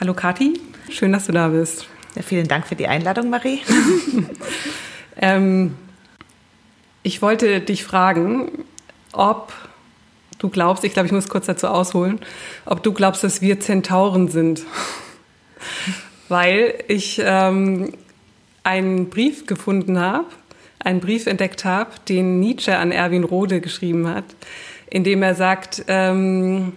Hallo Kathi, schön, dass du da bist. Ja, vielen Dank für die Einladung, Marie. ähm, ich wollte dich fragen, ob du glaubst, ich glaube, ich muss kurz dazu ausholen, ob du glaubst, dass wir Zentauren sind. Weil ich ähm, einen Brief gefunden habe, einen Brief entdeckt habe, den Nietzsche an Erwin Rode geschrieben hat, in dem er sagt, ähm,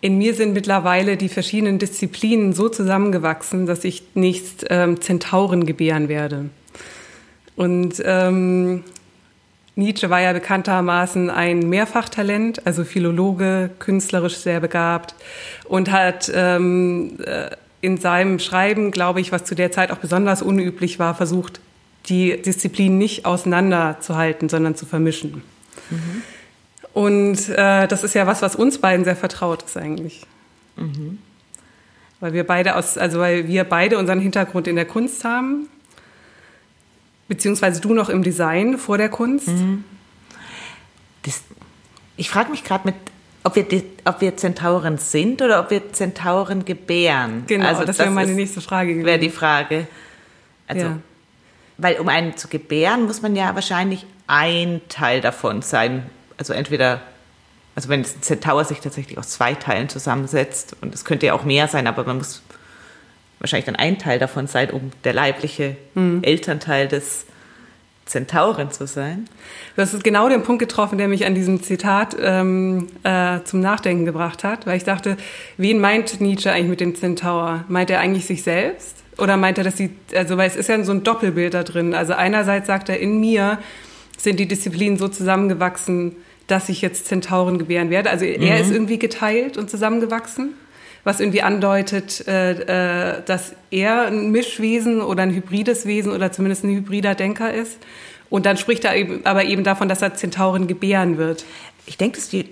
in mir sind mittlerweile die verschiedenen Disziplinen so zusammengewachsen, dass ich nächst ähm, Zentauren gebären werde. Und ähm, Nietzsche war ja bekanntermaßen ein Mehrfachtalent, also Philologe, künstlerisch sehr begabt und hat ähm, äh, in seinem Schreiben, glaube ich, was zu der Zeit auch besonders unüblich war, versucht, die Disziplinen nicht auseinanderzuhalten, sondern zu vermischen. Mhm. Und äh, das ist ja was, was uns beiden sehr vertraut ist eigentlich. Mhm. Weil wir beide aus, also weil wir beide unseren Hintergrund in der Kunst haben, beziehungsweise du noch im Design vor der Kunst. Mhm. Das, ich frage mich gerade mit, ob wir, ob wir Zentauren sind oder ob wir Zentauren gebären. Genau, also das wäre meine nächste Frage. Wäre die Frage. Also, ja. weil um einen zu gebären, muss man ja wahrscheinlich ein Teil davon sein, also entweder, also wenn ein Centaur sich tatsächlich aus zwei Teilen zusammensetzt, und es könnte ja auch mehr sein, aber man muss wahrscheinlich dann ein Teil davon sein, um der leibliche mhm. Elternteil des Zentauren zu sein. Du hast genau den Punkt getroffen, der mich an diesem Zitat ähm, äh, zum Nachdenken gebracht hat, weil ich dachte, wen meint Nietzsche eigentlich mit dem Zentaur? Meint er eigentlich sich selbst? Oder meint er, dass sie, also weil es ist ja so ein Doppelbild da drin. Also einerseits sagt er, in mir sind die Disziplinen so zusammengewachsen, dass ich jetzt Zentauren gebären werde. Also er mhm. ist irgendwie geteilt und zusammengewachsen, was irgendwie andeutet, äh, äh, dass er ein Mischwesen oder ein hybrides Wesen oder zumindest ein hybrider Denker ist. Und dann spricht er eben, aber eben davon, dass er Zentauren gebären wird. Ich denke, dass die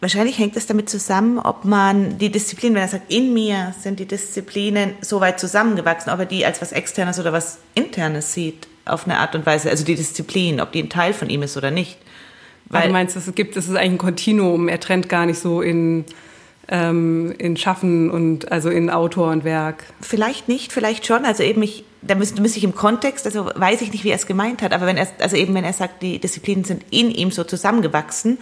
Wahrscheinlich hängt es damit zusammen, ob man die Disziplinen, wenn er sagt, in mir sind die Disziplinen so weit zusammengewachsen, ob er die als was Externes oder was Internes sieht, auf eine Art und Weise. Also die Disziplin, ob die ein Teil von ihm ist oder nicht. Weil du meinst, es gibt, es ist eigentlich ein Kontinuum. Er trennt gar nicht so in ähm, in Schaffen und also in Autor und Werk. Vielleicht nicht, vielleicht schon. Also eben ich, da müsste, müsste ich im Kontext, also weiß ich nicht, wie er es gemeint hat. Aber wenn er, also eben wenn er sagt, die Disziplinen sind in ihm so zusammengewachsen,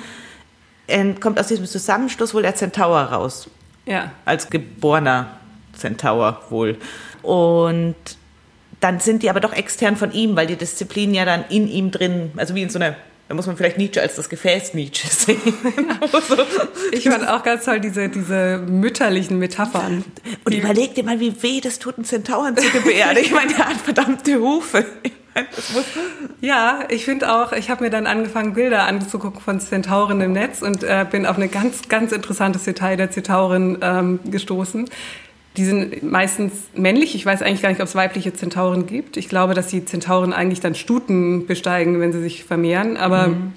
äh, kommt aus diesem Zusammenstoß wohl der Zentaur raus. Ja. Als geborener Zentaur wohl. Und dann sind die aber doch extern von ihm, weil die Disziplinen ja dann in ihm drin, also wie in so einer da muss man vielleicht Nietzsche als das Gefäß Nietzsche sehen. ich fand auch ganz toll diese, diese mütterlichen Metaphern. Und überleg dir mal, wie weh das tut, einen Zentauren zu gebären. Ich meine, der hat verdammte Hufe. Ja, ich finde auch, ich habe mir dann angefangen, Bilder anzugucken von Zentauren im Netz und äh, bin auf ein ganz, ganz interessantes Detail der Zentauren ähm, gestoßen. Die sind meistens männlich. Ich weiß eigentlich gar nicht, ob es weibliche Zentauren gibt. Ich glaube, dass die Zentauren eigentlich dann Stuten besteigen, wenn sie sich vermehren. Aber mhm.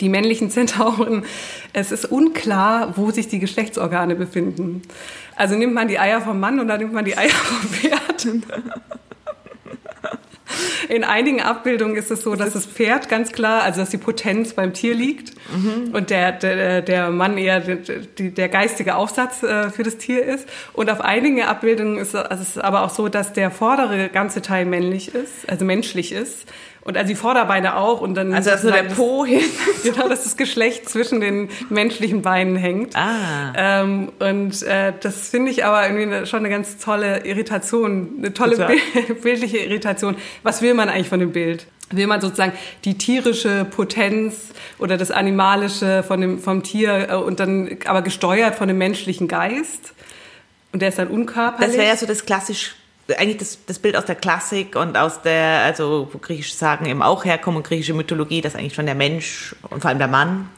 die männlichen Zentauren, es ist unklar, wo sich die Geschlechtsorgane befinden. Also nimmt man die Eier vom Mann oder nimmt man die Eier vom Pferd? In einigen Abbildungen ist es so, dass das Pferd ganz klar, also dass die Potenz beim Tier liegt mhm. und der, der, der Mann eher der, der geistige Aufsatz äh, für das Tier ist. Und auf einigen Abbildungen ist es aber auch so, dass der vordere ganze Teil männlich ist, also menschlich ist und also die Vorderbeine auch und dann also dass nur der Po hin genau dass das Geschlecht zwischen den menschlichen Beinen hängt. Ah. Ähm, und äh, das finde ich aber irgendwie schon eine ganz tolle Irritation eine tolle bildliche Irritation. Was will man eigentlich von dem Bild? Will man sozusagen die tierische Potenz oder das animalische von dem vom Tier äh, und dann aber gesteuert von dem menschlichen Geist? Und der ist dann unkörperlich das wäre ja so das klassisch eigentlich das, das Bild aus der Klassik und aus der, also wo griechische Sagen eben auch herkommen und griechische Mythologie, dass eigentlich schon der Mensch und vor allem der Mann,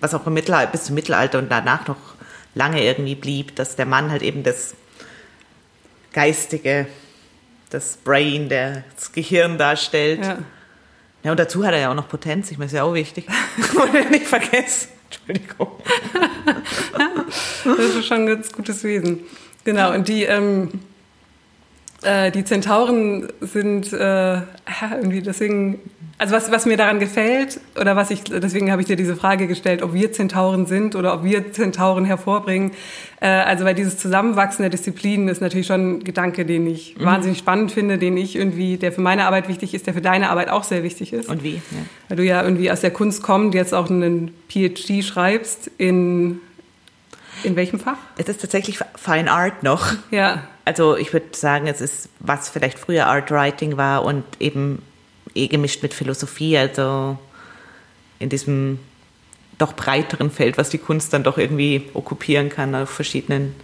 was auch im Mittelalter, bis zum Mittelalter und danach noch lange irgendwie blieb, dass der Mann halt eben das Geistige, das Brain, das Gehirn darstellt. Ja. ja, und dazu hat er ja auch noch Potenz, ich meine, ist ja auch wichtig. Wollte nicht vergessen. Entschuldigung. das ist schon ein ganz gutes Wesen. Genau, und die, ähm, äh, die Zentauren sind äh, irgendwie deswegen Also was, was mir daran gefällt, oder was ich, deswegen habe ich dir diese Frage gestellt, ob wir Zentauren sind oder ob wir Zentauren hervorbringen. Äh, also weil dieses Zusammenwachsen der Disziplinen ist natürlich schon ein Gedanke, den ich mhm. wahnsinnig spannend finde, den ich irgendwie, der für meine Arbeit wichtig ist, der für deine Arbeit auch sehr wichtig ist. Und wie? Ja. Weil du ja irgendwie aus der Kunst kommst, jetzt auch einen PhD schreibst in in welchem Fach? Es ist tatsächlich Fine Art noch. Ja. Also ich würde sagen, es ist, was vielleicht früher Art Writing war und eben eh gemischt mit Philosophie, also in diesem doch breiteren Feld, was die Kunst dann doch irgendwie okkupieren kann auf verschiedenen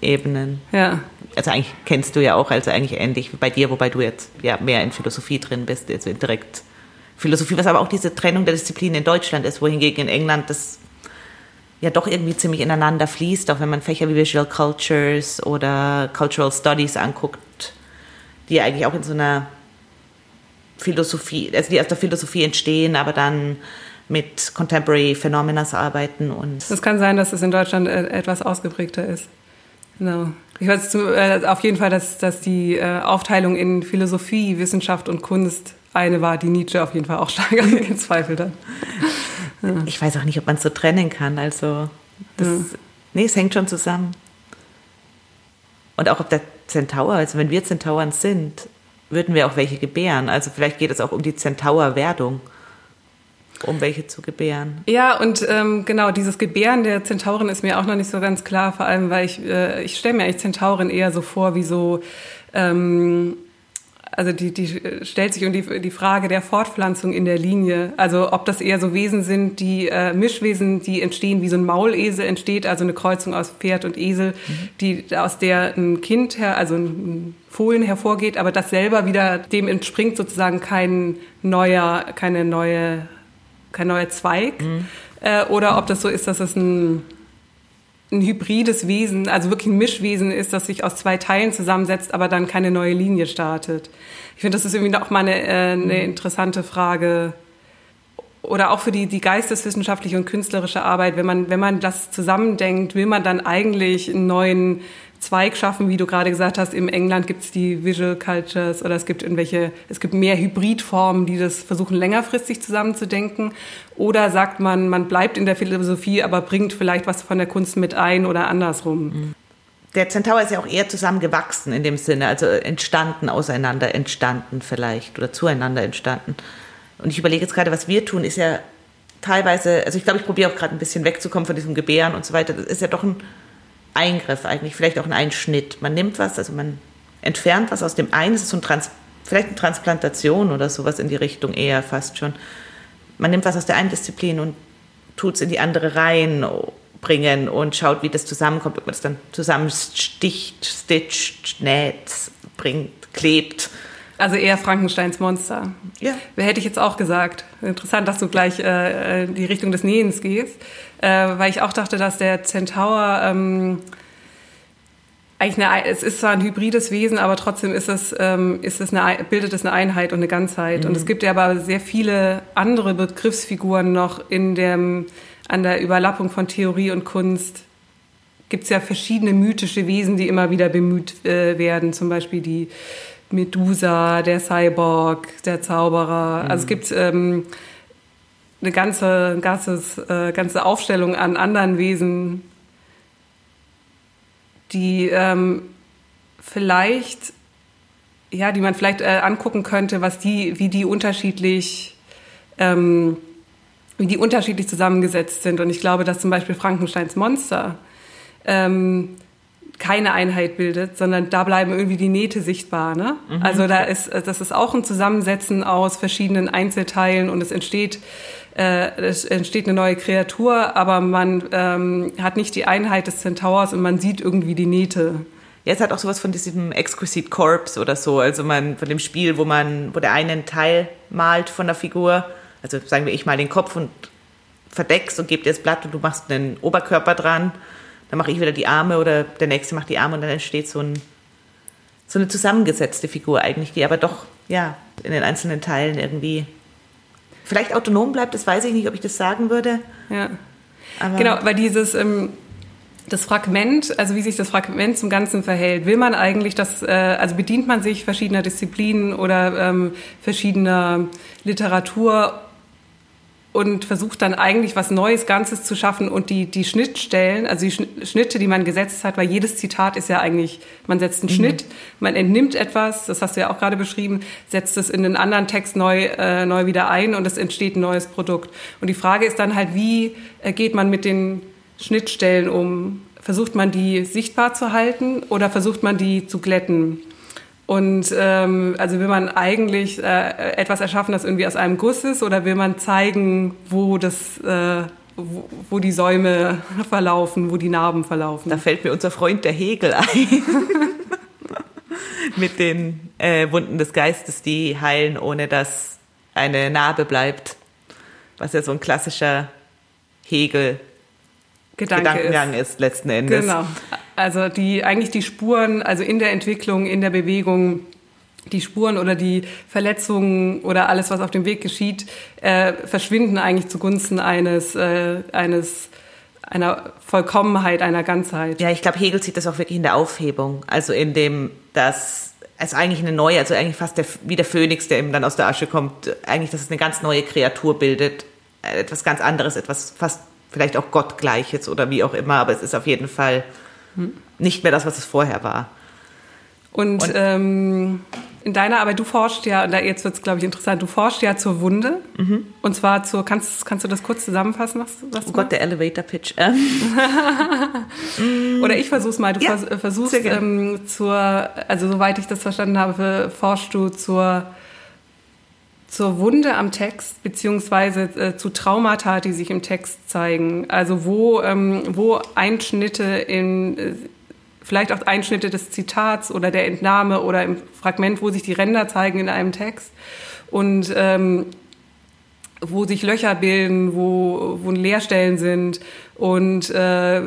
Ebenen. Ja. Also eigentlich kennst du ja auch, also eigentlich ähnlich wie bei dir, wobei du jetzt ja mehr in Philosophie drin bist, also direkt Philosophie, was aber auch diese Trennung der Disziplinen in Deutschland ist, wohingegen in England das ja doch irgendwie ziemlich ineinander fließt, auch wenn man Fächer wie Visual Cultures oder Cultural Studies anguckt, die eigentlich auch in so einer Philosophie, also die aus der Philosophie entstehen, aber dann mit Contemporary Phenomena arbeiten und. Es kann sein, dass es in Deutschland äh, etwas ausgeprägter ist. Genau. Ich weiß äh, auf jeden Fall, dass, dass die äh, Aufteilung in Philosophie, Wissenschaft und Kunst eine war, die Nietzsche auf jeden Fall auch stark gezweifelt hat. Ja. Ich weiß auch nicht, ob man es so trennen kann. Also, das, ja. nee, es hängt schon zusammen. Und auch ob der Zentaur, also wenn wir Zentauren sind, würden wir auch welche gebären. Also vielleicht geht es auch um die Zentaurwerdung, um welche zu gebären. Ja, und ähm, genau, dieses Gebären der Zentauren ist mir auch noch nicht so ganz klar, vor allem, weil ich, äh, ich stelle mir eigentlich Zentauren eher so vor wie so ähm, also die, die stellt sich um die, die Frage der Fortpflanzung in der Linie. Also ob das eher so Wesen sind, die äh, Mischwesen, die entstehen, wie so ein Maulesel entsteht, also eine Kreuzung aus Pferd und Esel, mhm. die aus der ein Kind her, also ein Fohlen hervorgeht, aber das selber wieder dem entspringt sozusagen kein neuer, keine neue, kein neuer Zweig. Mhm. Äh, oder ob das so ist, dass es ein ein hybrides Wesen, also wirklich ein Mischwesen ist, das sich aus zwei Teilen zusammensetzt, aber dann keine neue Linie startet. Ich finde, das ist irgendwie auch mal eine, äh, eine interessante Frage. Oder auch für die, die geisteswissenschaftliche und künstlerische Arbeit, wenn man, wenn man das zusammendenkt, will man dann eigentlich einen neuen Zweig schaffen, wie du gerade gesagt hast, im England gibt es die Visual Cultures oder es gibt irgendwelche, es gibt mehr Hybridformen, die das versuchen längerfristig zusammenzudenken. Oder sagt man, man bleibt in der Philosophie, aber bringt vielleicht was von der Kunst mit ein oder andersrum. Mhm. Der Zentaur ist ja auch eher zusammengewachsen in dem Sinne, also entstanden, auseinander entstanden vielleicht oder zueinander entstanden. Und ich überlege jetzt gerade, was wir tun, ist ja teilweise, also ich glaube, ich probiere auch gerade ein bisschen wegzukommen von diesem Gebären und so weiter. Das ist ja doch ein Eingriff eigentlich, vielleicht auch ein Einschnitt. Man nimmt was, also man entfernt was aus dem einen, es ist so ein Trans vielleicht eine Transplantation oder sowas in die Richtung eher fast schon. Man nimmt was aus der einen Disziplin und tut es in die andere reinbringen und schaut, wie das zusammenkommt, ob man es dann zusammensticht, stitcht, näht, bringt, klebt. Also eher Frankensteins Monster. Ja. Wer hätte ich jetzt auch gesagt. Interessant, dass du gleich äh, in die Richtung des Nähens gehst, äh, weil ich auch dachte, dass der Zentaur ähm, eigentlich eine, es ist zwar ein hybrides Wesen, aber trotzdem ist es, ähm, ist es eine, bildet es eine Einheit und eine Ganzheit. Mhm. Und es gibt ja aber sehr viele andere Begriffsfiguren noch in dem, an der Überlappung von Theorie und Kunst. Gibt es ja verschiedene mythische Wesen, die immer wieder bemüht äh, werden, zum Beispiel die Medusa, der Cyborg, der Zauberer. Mhm. Also es gibt ähm, eine ganze, ganzes, äh, ganze Aufstellung an anderen Wesen, die ähm, vielleicht, ja, die man vielleicht äh, angucken könnte, was die, wie die unterschiedlich, ähm, wie die unterschiedlich zusammengesetzt sind. Und ich glaube, dass zum Beispiel Frankensteins Monster ähm, keine Einheit bildet, sondern da bleiben irgendwie die Nähte sichtbar. Ne? Mhm. Also da ist, das ist auch ein Zusammensetzen aus verschiedenen Einzelteilen und es entsteht, äh, es entsteht eine neue Kreatur, aber man ähm, hat nicht die Einheit des Centaurs und man sieht irgendwie die Nähte. Ja, es hat auch sowas von diesem Exquisite Corpse oder so, also man von dem Spiel, wo man, wo der eine einen Teil malt von der Figur, also sagen wir, ich mal den Kopf und verdeckst und gebe dir das Blatt und du machst einen Oberkörper dran dann mache ich wieder die Arme oder der nächste macht die Arme und dann entsteht so, ein, so eine zusammengesetzte Figur eigentlich, die aber doch ja in den einzelnen Teilen irgendwie vielleicht autonom bleibt, das weiß ich nicht, ob ich das sagen würde. Ja. Aber genau, weil dieses, ähm, das Fragment, also wie sich das Fragment zum Ganzen verhält. Will man eigentlich das, äh, also bedient man sich verschiedener Disziplinen oder ähm, verschiedener Literatur und versucht dann eigentlich was Neues, Ganzes zu schaffen und die, die Schnittstellen, also die Schnitte, die man gesetzt hat, weil jedes Zitat ist ja eigentlich, man setzt einen mhm. Schnitt, man entnimmt etwas, das hast du ja auch gerade beschrieben, setzt es in einen anderen Text neu, äh, neu wieder ein und es entsteht ein neues Produkt. Und die Frage ist dann halt, wie äh, geht man mit den Schnittstellen um? Versucht man die sichtbar zu halten oder versucht man die zu glätten? Und ähm, also will man eigentlich äh, etwas erschaffen, das irgendwie aus einem Guss ist, oder will man zeigen, wo das, äh, wo, wo, die Säume verlaufen, wo die Narben verlaufen? Da fällt mir unser Freund der Hegel ein. Mit den äh, Wunden des Geistes, die heilen, ohne dass eine Narbe bleibt. Was ja so ein klassischer Hegel Gedanke Gedankengang ist. ist letzten Endes. Genau. Also die eigentlich die Spuren, also in der Entwicklung, in der Bewegung, die Spuren oder die Verletzungen oder alles, was auf dem Weg geschieht, äh, verschwinden eigentlich zugunsten eines äh, eines einer Vollkommenheit, einer Ganzheit. Ja, ich glaube, Hegel sieht das auch wirklich in der Aufhebung, also in dem, dass es eigentlich eine neue, also eigentlich fast der, wie der Phönix, der eben dann aus der Asche kommt, eigentlich, dass es eine ganz neue Kreatur bildet, etwas ganz anderes, etwas fast vielleicht auch Gottgleiches oder wie auch immer, aber es ist auf jeden Fall nicht mehr das, was es vorher war. Und, und ähm, in deiner Arbeit, du forschst ja, und jetzt wird es, glaube ich, interessant, du forschst ja zur Wunde. Mhm. Und zwar zur, kannst, kannst du das kurz zusammenfassen? Was, was oh Gott, der Elevator-Pitch. Ähm. Oder ich versuch's mal. Du ja, vers versuchst ähm, zur, also soweit ich das verstanden habe, forschst du zur zur Wunde am Text beziehungsweise äh, zu Traumata, die sich im Text zeigen. Also wo, ähm, wo Einschnitte in äh, vielleicht auch Einschnitte des Zitats oder der Entnahme oder im Fragment, wo sich die Ränder zeigen in einem Text und ähm, wo sich Löcher bilden, wo, wo Leerstellen sind und äh,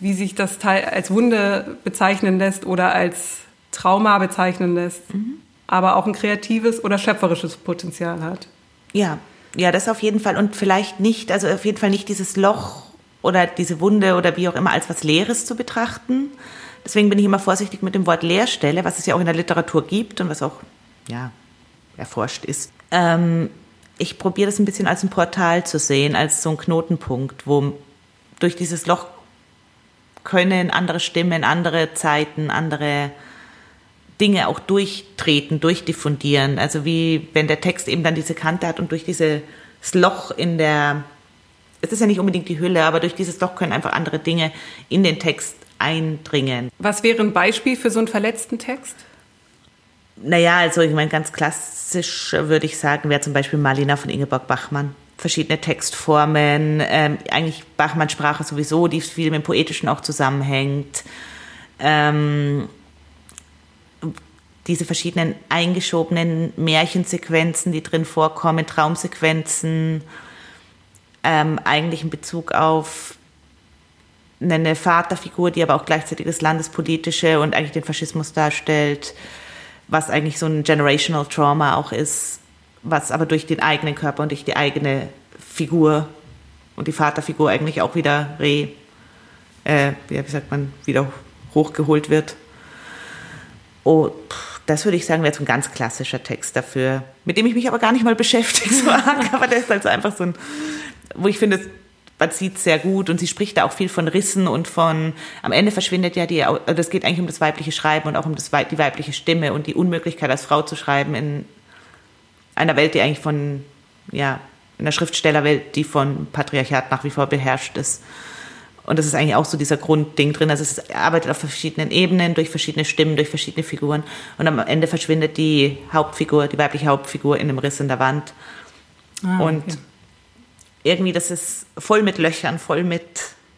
wie sich das Teil als Wunde bezeichnen lässt oder als Trauma bezeichnen lässt. Mhm aber auch ein kreatives oder schöpferisches Potenzial hat. Ja, ja, das auf jeden Fall. Und vielleicht nicht, also auf jeden Fall nicht dieses Loch oder diese Wunde oder wie auch immer als was Leeres zu betrachten. Deswegen bin ich immer vorsichtig mit dem Wort Leerstelle, was es ja auch in der Literatur gibt und was auch, ja, erforscht ist. Ähm, ich probiere das ein bisschen als ein Portal zu sehen, als so ein Knotenpunkt, wo durch dieses Loch können andere Stimmen, andere Zeiten, andere Dinge auch durchtreten, durchdiffundieren. Also wie wenn der Text eben dann diese Kante hat und durch dieses Loch in der, es ist ja nicht unbedingt die Hülle, aber durch dieses Loch können einfach andere Dinge in den Text eindringen. Was wäre ein Beispiel für so einen verletzten Text? Naja, also ich meine, ganz klassisch würde ich sagen, wäre zum Beispiel Marlina von Ingeborg Bachmann. Verschiedene Textformen, ähm, eigentlich Bachmanns Sprache sowieso, die viel mit dem Poetischen auch zusammenhängt. Ähm, diese verschiedenen eingeschobenen Märchensequenzen, die drin vorkommen, Traumsequenzen, ähm, eigentlich in Bezug auf eine Vaterfigur, die aber auch gleichzeitig das Landespolitische und eigentlich den Faschismus darstellt, was eigentlich so ein generational Trauma auch ist, was aber durch den eigenen Körper und durch die eigene Figur und die Vaterfigur eigentlich auch wieder re, äh, wie sagt man, wieder hochgeholt wird. Pff das würde ich sagen, wäre so ein ganz klassischer Text dafür, mit dem ich mich aber gar nicht mal beschäftige, so arg, aber der ist halt so einfach so ein, wo ich finde, man sieht sehr gut und sie spricht da auch viel von Rissen und von, am Ende verschwindet ja die, das geht eigentlich um das weibliche Schreiben und auch um das, die weibliche Stimme und die Unmöglichkeit als Frau zu schreiben in einer Welt, die eigentlich von, ja, in einer Schriftstellerwelt, die von Patriarchat nach wie vor beherrscht ist. Und das ist eigentlich auch so dieser Grundding drin. Also es arbeitet auf verschiedenen Ebenen, durch verschiedene Stimmen, durch verschiedene Figuren. Und am Ende verschwindet die Hauptfigur, die weibliche Hauptfigur in einem Riss in der Wand. Ah, und okay. irgendwie, das ist voll mit Löchern, voll mit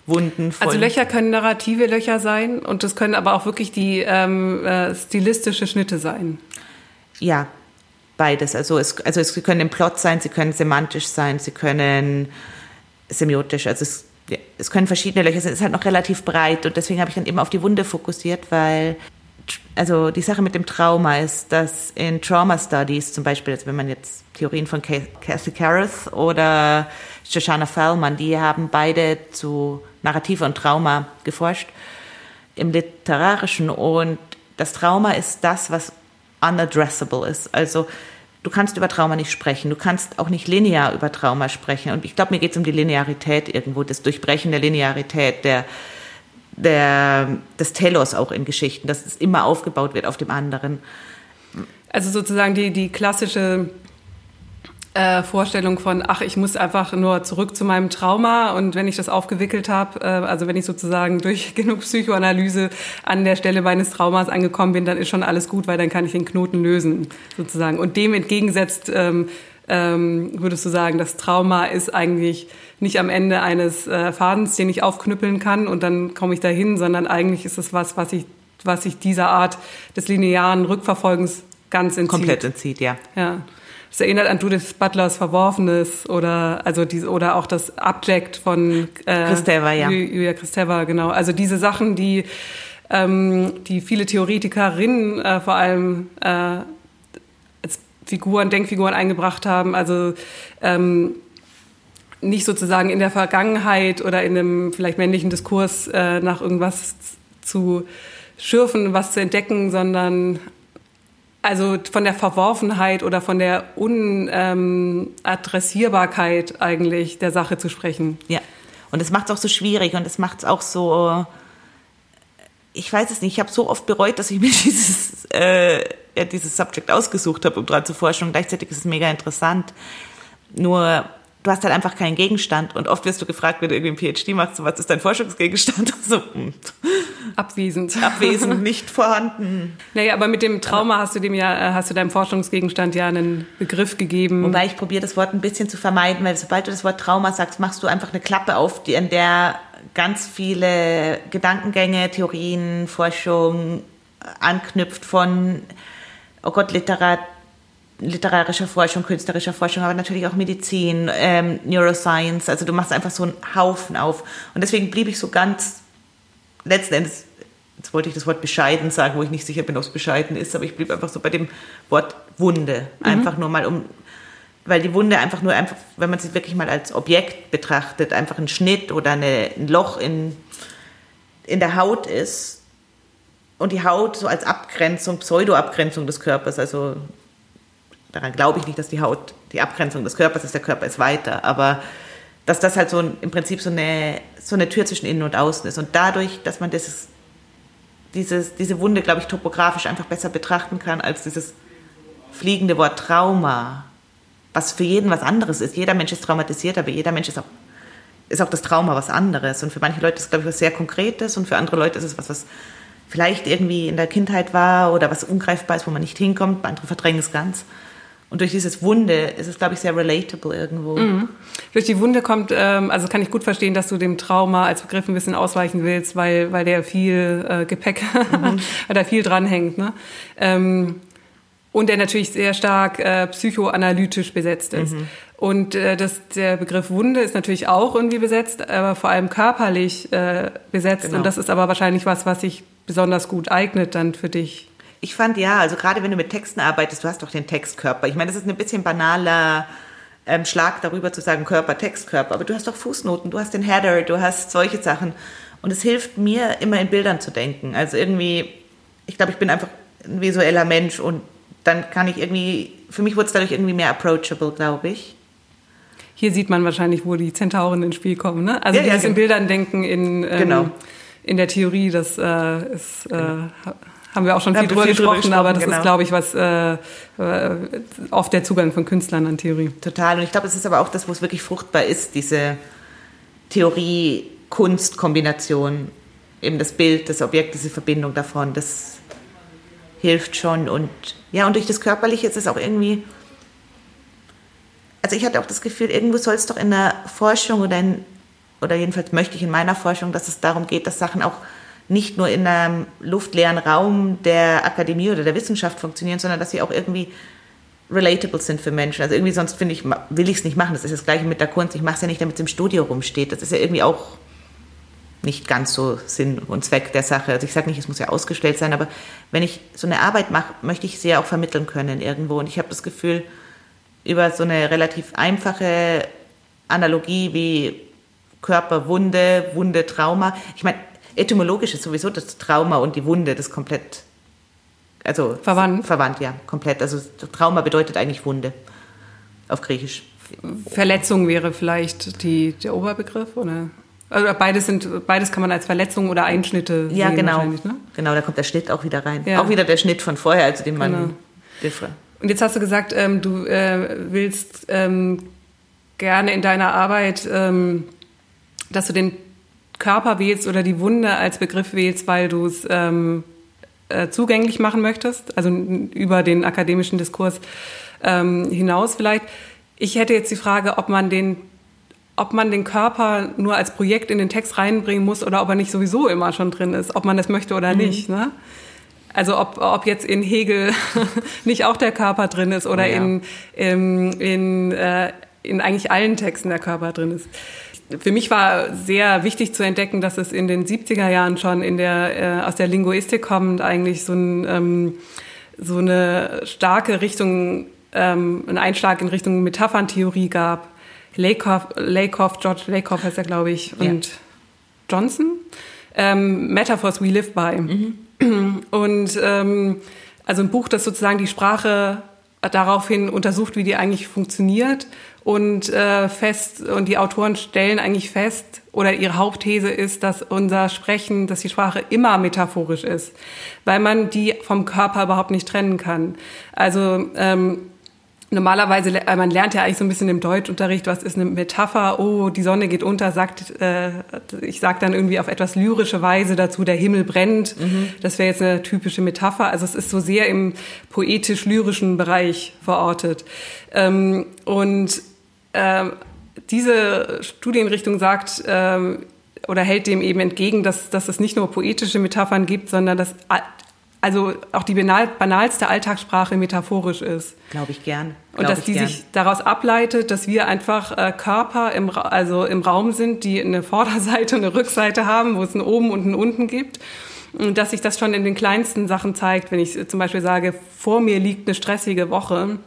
Wunden. Voll also Löcher können narrative Löcher sein und das können aber auch wirklich die ähm, äh, stilistische Schnitte sein. Ja, beides. Also es, also es können im Plot sein, sie können semantisch sein, sie können semiotisch. Also es es können verschiedene Löcher sein, es ist halt noch relativ breit und deswegen habe ich dann eben auf die Wunde fokussiert, weil also die Sache mit dem Trauma ist, dass in Trauma Studies zum Beispiel, also wenn man jetzt Theorien von Kathy Kareth oder Shoshana Fallman, die haben beide zu Narrative und Trauma geforscht, im Literarischen. Und das Trauma ist das, was unaddressable ist. Also du kannst über Trauma nicht sprechen, du kannst auch nicht linear über Trauma sprechen. Und ich glaube, mir geht es um die Linearität irgendwo, das Durchbrechen der Linearität, der, der, des Telos auch in Geschichten, dass es immer aufgebaut wird auf dem anderen. Also sozusagen die, die klassische äh, Vorstellung von, ach, ich muss einfach nur zurück zu meinem Trauma und wenn ich das aufgewickelt habe, äh, also wenn ich sozusagen durch genug Psychoanalyse an der Stelle meines Traumas angekommen bin, dann ist schon alles gut, weil dann kann ich den Knoten lösen, sozusagen. Und dem entgegensetzt ähm, ähm, würdest du sagen, das Trauma ist eigentlich nicht am Ende eines äh, Fadens, den ich aufknüppeln kann und dann komme ich dahin, sondern eigentlich ist es was, was ich, was sich dieser Art des linearen Rückverfolgens ganz entzieht. Komplett entzieht, ja. Ja. Das erinnert an Judith Butlers Verworfenes oder also diese oder auch das Abject von äh, Christeva, ja. Julia Christeva, genau. Also diese Sachen, die ähm, die viele Theoretikerinnen äh, vor allem äh, als Figuren, Denkfiguren eingebracht haben. Also ähm, nicht sozusagen in der Vergangenheit oder in einem vielleicht männlichen Diskurs äh, nach irgendwas zu schürfen, was zu entdecken, sondern also von der Verworfenheit oder von der Unadressierbarkeit ähm, eigentlich der Sache zu sprechen. Ja, und es macht es auch so schwierig und es macht es auch so, ich weiß es nicht, ich habe so oft bereut, dass ich mir dieses, äh, dieses Subject ausgesucht habe, um dran zu forschen und gleichzeitig ist es mega interessant. Nur du hast halt einfach keinen Gegenstand und oft wirst du gefragt, wenn du irgendwie ein PhD machst, so, was ist dein Forschungsgegenstand? So, hm. Abwesend. Abwesend, nicht vorhanden. Naja, aber mit dem Trauma hast du dem ja, äh, hast du deinem Forschungsgegenstand ja einen Begriff gegeben. Wobei ich probiere das Wort ein bisschen zu vermeiden, weil sobald du das Wort Trauma sagst, machst du einfach eine Klappe auf, die, in der ganz viele Gedankengänge, Theorien, Forschung anknüpft von, oh Gott, Literatur, literarischer Forschung, künstlerischer Forschung, aber natürlich auch Medizin, ähm, Neuroscience. Also du machst einfach so einen Haufen auf. Und deswegen blieb ich so ganz, letzten Endes, jetzt wollte ich das Wort bescheiden sagen, wo ich nicht sicher bin, ob es bescheiden ist, aber ich blieb einfach so bei dem Wort Wunde. Mhm. Einfach nur mal um, weil die Wunde einfach nur einfach, wenn man sie wirklich mal als Objekt betrachtet, einfach ein Schnitt oder eine, ein Loch in, in der Haut ist. Und die Haut so als Abgrenzung, Pseudo-Abgrenzung des Körpers, also daran glaube ich nicht, dass die Haut die Abgrenzung des Körpers ist, der Körper ist weiter, aber dass das halt so ein, im Prinzip so eine, so eine Tür zwischen innen und außen ist. Und dadurch, dass man dieses, dieses, diese Wunde, glaube ich, topografisch einfach besser betrachten kann als dieses fliegende Wort Trauma, was für jeden was anderes ist. Jeder Mensch ist traumatisiert, aber jeder Mensch ist auch, ist auch das Trauma was anderes. Und für manche Leute ist es, glaube ich, was sehr Konkretes und für andere Leute ist es was, was vielleicht irgendwie in der Kindheit war oder was ungreifbar ist, wo man nicht hinkommt. Andere verdrängen es ganz. Und durch dieses Wunde ist es, glaube ich, sehr relatable irgendwo. Mhm. Durch die Wunde kommt, ähm, also kann ich gut verstehen, dass du dem Trauma als Begriff ein bisschen ausweichen willst, weil, weil der viel äh, Gepäck, mhm. weil da viel dranhängt. Ne? Ähm, und der natürlich sehr stark äh, psychoanalytisch besetzt ist. Mhm. Und äh, das, der Begriff Wunde ist natürlich auch irgendwie besetzt, aber vor allem körperlich äh, besetzt. Genau. Und das ist aber wahrscheinlich was, was sich besonders gut eignet dann für dich. Ich fand ja, also gerade wenn du mit Texten arbeitest, du hast doch den Textkörper. Ich meine, das ist ein bisschen banaler ähm, Schlag darüber zu sagen Körper, Textkörper, aber du hast doch Fußnoten, du hast den Header, du hast solche Sachen. Und es hilft mir, immer in Bildern zu denken. Also irgendwie, ich glaube, ich bin einfach ein visueller Mensch und dann kann ich irgendwie, für mich wurde es dadurch irgendwie mehr approachable, glaube ich. Hier sieht man wahrscheinlich, wo die Zentauren ins Spiel kommen, ne? Also ja, ja, genau. in Bildern denken in, ähm, genau. in der Theorie, das äh, ist, äh, genau haben wir auch schon viel drüber viel gesprochen, gesprochen, aber das genau. ist, glaube ich, was äh, äh, oft der Zugang von Künstlern an Theorie. Total. Und ich glaube, es ist aber auch das, wo es wirklich fruchtbar ist, diese Theorie-Kunst-Kombination, eben das Bild, das Objekt, diese Verbindung davon, das hilft schon. Und ja, und durch das Körperliche ist es auch irgendwie. Also ich hatte auch das Gefühl, irgendwo soll es doch in der Forschung oder in, oder jedenfalls möchte ich in meiner Forschung, dass es darum geht, dass Sachen auch nicht nur in einem luftleeren Raum der Akademie oder der Wissenschaft funktionieren, sondern dass sie auch irgendwie relatable sind für Menschen. Also irgendwie sonst finde ich, will ich es nicht machen. Das ist das Gleiche mit der Kunst. Ich mache es ja nicht, damit es im Studio rumsteht. Das ist ja irgendwie auch nicht ganz so Sinn und Zweck der Sache. Also ich sage nicht, es muss ja ausgestellt sein, aber wenn ich so eine Arbeit mache, möchte ich sie ja auch vermitteln können irgendwo. Und ich habe das Gefühl, über so eine relativ einfache Analogie wie Körper, Wunde, Wunde, Trauma. Ich meine, etymologisch ist sowieso das Trauma und die Wunde das komplett, also verwandt. Verwandt, ja, komplett. Also Trauma bedeutet eigentlich Wunde auf Griechisch. Verletzung wäre vielleicht die, der Oberbegriff, oder? Also beides sind, beides kann man als Verletzung oder Einschnitte ja, sehen. Ja, genau. Ne? Genau, da kommt der Schnitt auch wieder rein. Ja. Auch wieder der Schnitt von vorher, also den man. Genau. Und jetzt hast du gesagt, ähm, du äh, willst ähm, gerne in deiner Arbeit, ähm, dass du den Körper wählst oder die Wunde als Begriff wählst, weil du es ähm, äh, zugänglich machen möchtest, also über den akademischen Diskurs ähm, hinaus vielleicht. Ich hätte jetzt die Frage, ob man den ob man den Körper nur als Projekt in den Text reinbringen muss oder ob er nicht sowieso immer schon drin ist, ob man das möchte oder mhm. nicht. Ne? Also ob, ob jetzt in Hegel nicht auch der Körper drin ist oder oh ja. in, in, in, äh, in eigentlich allen Texten der Körper drin ist. Für mich war sehr wichtig zu entdecken, dass es in den 70er Jahren schon in der, äh, aus der Linguistik kommend eigentlich so, ein, ähm, so eine starke Richtung, ähm, einen Einschlag in Richtung Metapherntheorie gab Lakoff, Lakoff George Lakoff heißt er, glaube ich, und ja. Johnson. Ähm, Metaphors We Live By. Mhm. Und ähm, also ein Buch, das sozusagen die Sprache daraufhin untersucht, wie die eigentlich funktioniert und äh, fest und die Autoren stellen eigentlich fest oder ihre Hauptthese ist, dass unser Sprechen, dass die Sprache immer metaphorisch ist, weil man die vom Körper überhaupt nicht trennen kann. Also ähm, Normalerweise, man lernt ja eigentlich so ein bisschen im Deutschunterricht, was ist eine Metapher? Oh, die Sonne geht unter, sagt, äh, ich sage dann irgendwie auf etwas lyrische Weise dazu, der Himmel brennt. Mhm. Das wäre jetzt eine typische Metapher. Also es ist so sehr im poetisch-lyrischen Bereich verortet. Ähm, und äh, diese Studienrichtung sagt, äh, oder hält dem eben entgegen, dass, dass es nicht nur poetische Metaphern gibt, sondern dass also auch die banalste Alltagssprache metaphorisch ist. Glaube ich gern. Glaub und dass die gern. sich daraus ableitet, dass wir einfach äh, Körper im, also im Raum sind, die eine Vorderseite und eine Rückseite haben, wo es ein Oben und ein Unten gibt. Und dass sich das schon in den kleinsten Sachen zeigt, wenn ich zum Beispiel sage, vor mir liegt eine stressige Woche.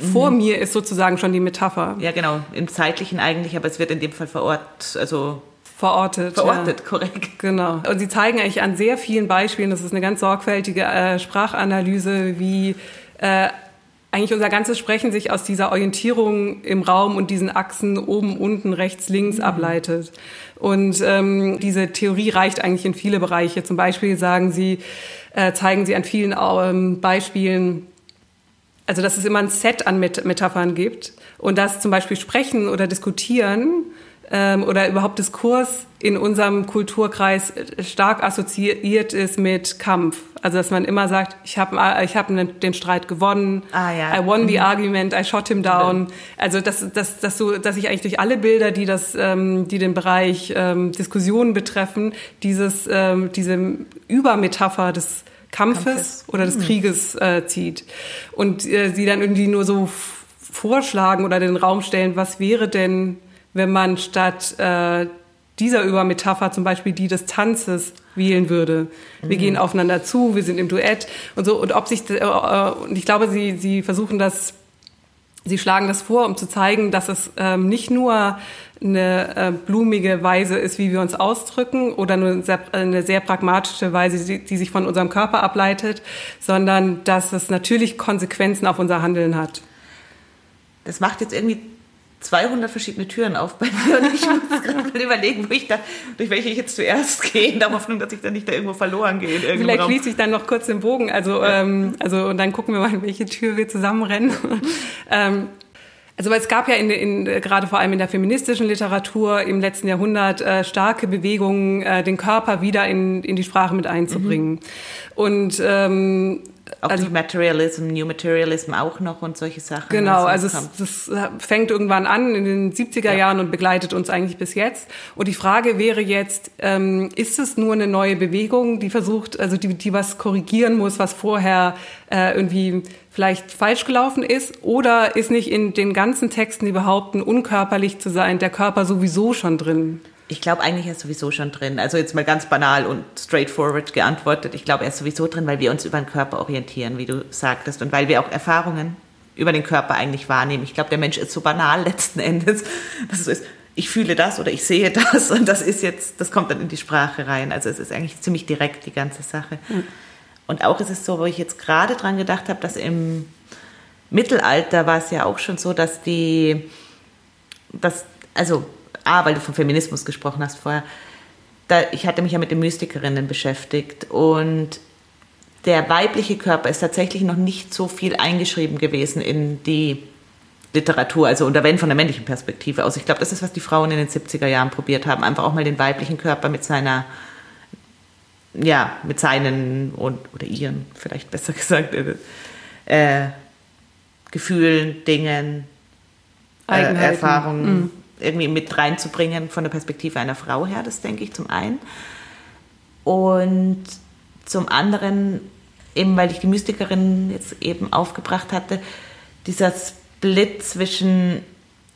Vor mhm. mir ist sozusagen schon die Metapher. Ja, genau, im Zeitlichen eigentlich, aber es wird in dem Fall vor Ort, also Verortet. Verortet, ja. korrekt. Genau. Und sie zeigen eigentlich an sehr vielen Beispielen, das ist eine ganz sorgfältige äh, Sprachanalyse, wie äh, eigentlich unser ganzes Sprechen sich aus dieser Orientierung im Raum und diesen Achsen oben, unten, rechts, links mhm. ableitet. Und ähm, diese Theorie reicht eigentlich in viele Bereiche. Zum Beispiel sagen sie, äh, zeigen sie an vielen ähm, Beispielen, also dass es immer ein Set an Met Metaphern gibt und dass zum Beispiel Sprechen oder Diskutieren ähm, oder überhaupt Diskurs in unserem Kulturkreis stark assoziiert ist mit Kampf. Also dass man immer sagt, ich habe ich hab den Streit gewonnen, ah, ja. I won the mhm. argument, I shot him down. Also dass, dass, dass, so, dass ich eigentlich durch alle Bilder, die, das, ähm, die den Bereich ähm, Diskussionen betreffen, dieses, ähm, diese Übermetapher des Kampfes, Kampfes. oder des mhm. Krieges äh, zieht. Und äh, sie dann irgendwie nur so vorschlagen oder den Raum stellen, was wäre denn wenn man statt äh, dieser Übermetapher zum Beispiel die des Tanzes wählen würde. Wir mhm. gehen aufeinander zu, wir sind im Duett und so. Und ob sich, äh, und ich glaube, sie, sie versuchen das, sie schlagen das vor, um zu zeigen, dass es ähm, nicht nur eine äh, blumige Weise ist, wie wir uns ausdrücken oder nur eine sehr, eine sehr pragmatische Weise, die, die sich von unserem Körper ableitet, sondern dass es natürlich Konsequenzen auf unser Handeln hat. Das macht jetzt irgendwie 200 verschiedene Türen auf bei mir und ich muss gerade überlegen, wo ich da, durch welche ich jetzt zuerst gehe, in der Hoffnung, dass ich dann nicht da irgendwo verloren gehe. Vielleicht schließe ich dann noch kurz den Bogen, also, ja. ähm, also und dann gucken wir mal, in welche Tür wir zusammenrennen. ähm, also weil es gab ja in, in, gerade vor allem in der feministischen Literatur im letzten Jahrhundert äh, starke Bewegungen, äh, den Körper wieder in, in die Sprache mit einzubringen. Mhm. Und ähm, auch also, Materialism, New Materialism auch noch und solche Sachen. Genau, also es, das fängt irgendwann an in den 70er ja. Jahren und begleitet uns eigentlich bis jetzt. Und die Frage wäre jetzt, ähm, ist es nur eine neue Bewegung, die versucht, also die, die was korrigieren muss, was vorher äh, irgendwie vielleicht falsch gelaufen ist? Oder ist nicht in den ganzen Texten, die behaupten, unkörperlich zu sein, der Körper sowieso schon drin? Ich glaube, eigentlich ist er sowieso schon drin. Also jetzt mal ganz banal und straightforward geantwortet. Ich glaube, er ist sowieso drin, weil wir uns über den Körper orientieren, wie du sagtest, und weil wir auch Erfahrungen über den Körper eigentlich wahrnehmen. Ich glaube, der Mensch ist so banal letzten Endes, dass es so ist. ich fühle das oder ich sehe das und das ist jetzt, das kommt dann in die Sprache rein. Also es ist eigentlich ziemlich direkt die ganze Sache. Mhm. Und auch ist es so, wo ich jetzt gerade dran gedacht habe, dass im Mittelalter war es ja auch schon so, dass die, dass, also, A, weil du vom Feminismus gesprochen hast vorher, da, ich hatte mich ja mit den Mystikerinnen beschäftigt und der weibliche Körper ist tatsächlich noch nicht so viel eingeschrieben gewesen in die Literatur, also unter wenn von der männlichen Perspektive aus. Ich glaube, das ist, was die Frauen in den 70er Jahren probiert haben, einfach auch mal den weiblichen Körper mit seiner, ja, mit seinen und, oder ihren, vielleicht besser gesagt, äh, Gefühlen, Dingen, äh, Erfahrungen mhm. Irgendwie mit reinzubringen von der Perspektive einer Frau her, das denke ich zum einen. Und zum anderen, eben weil ich die Mystikerin jetzt eben aufgebracht hatte, dieser Split zwischen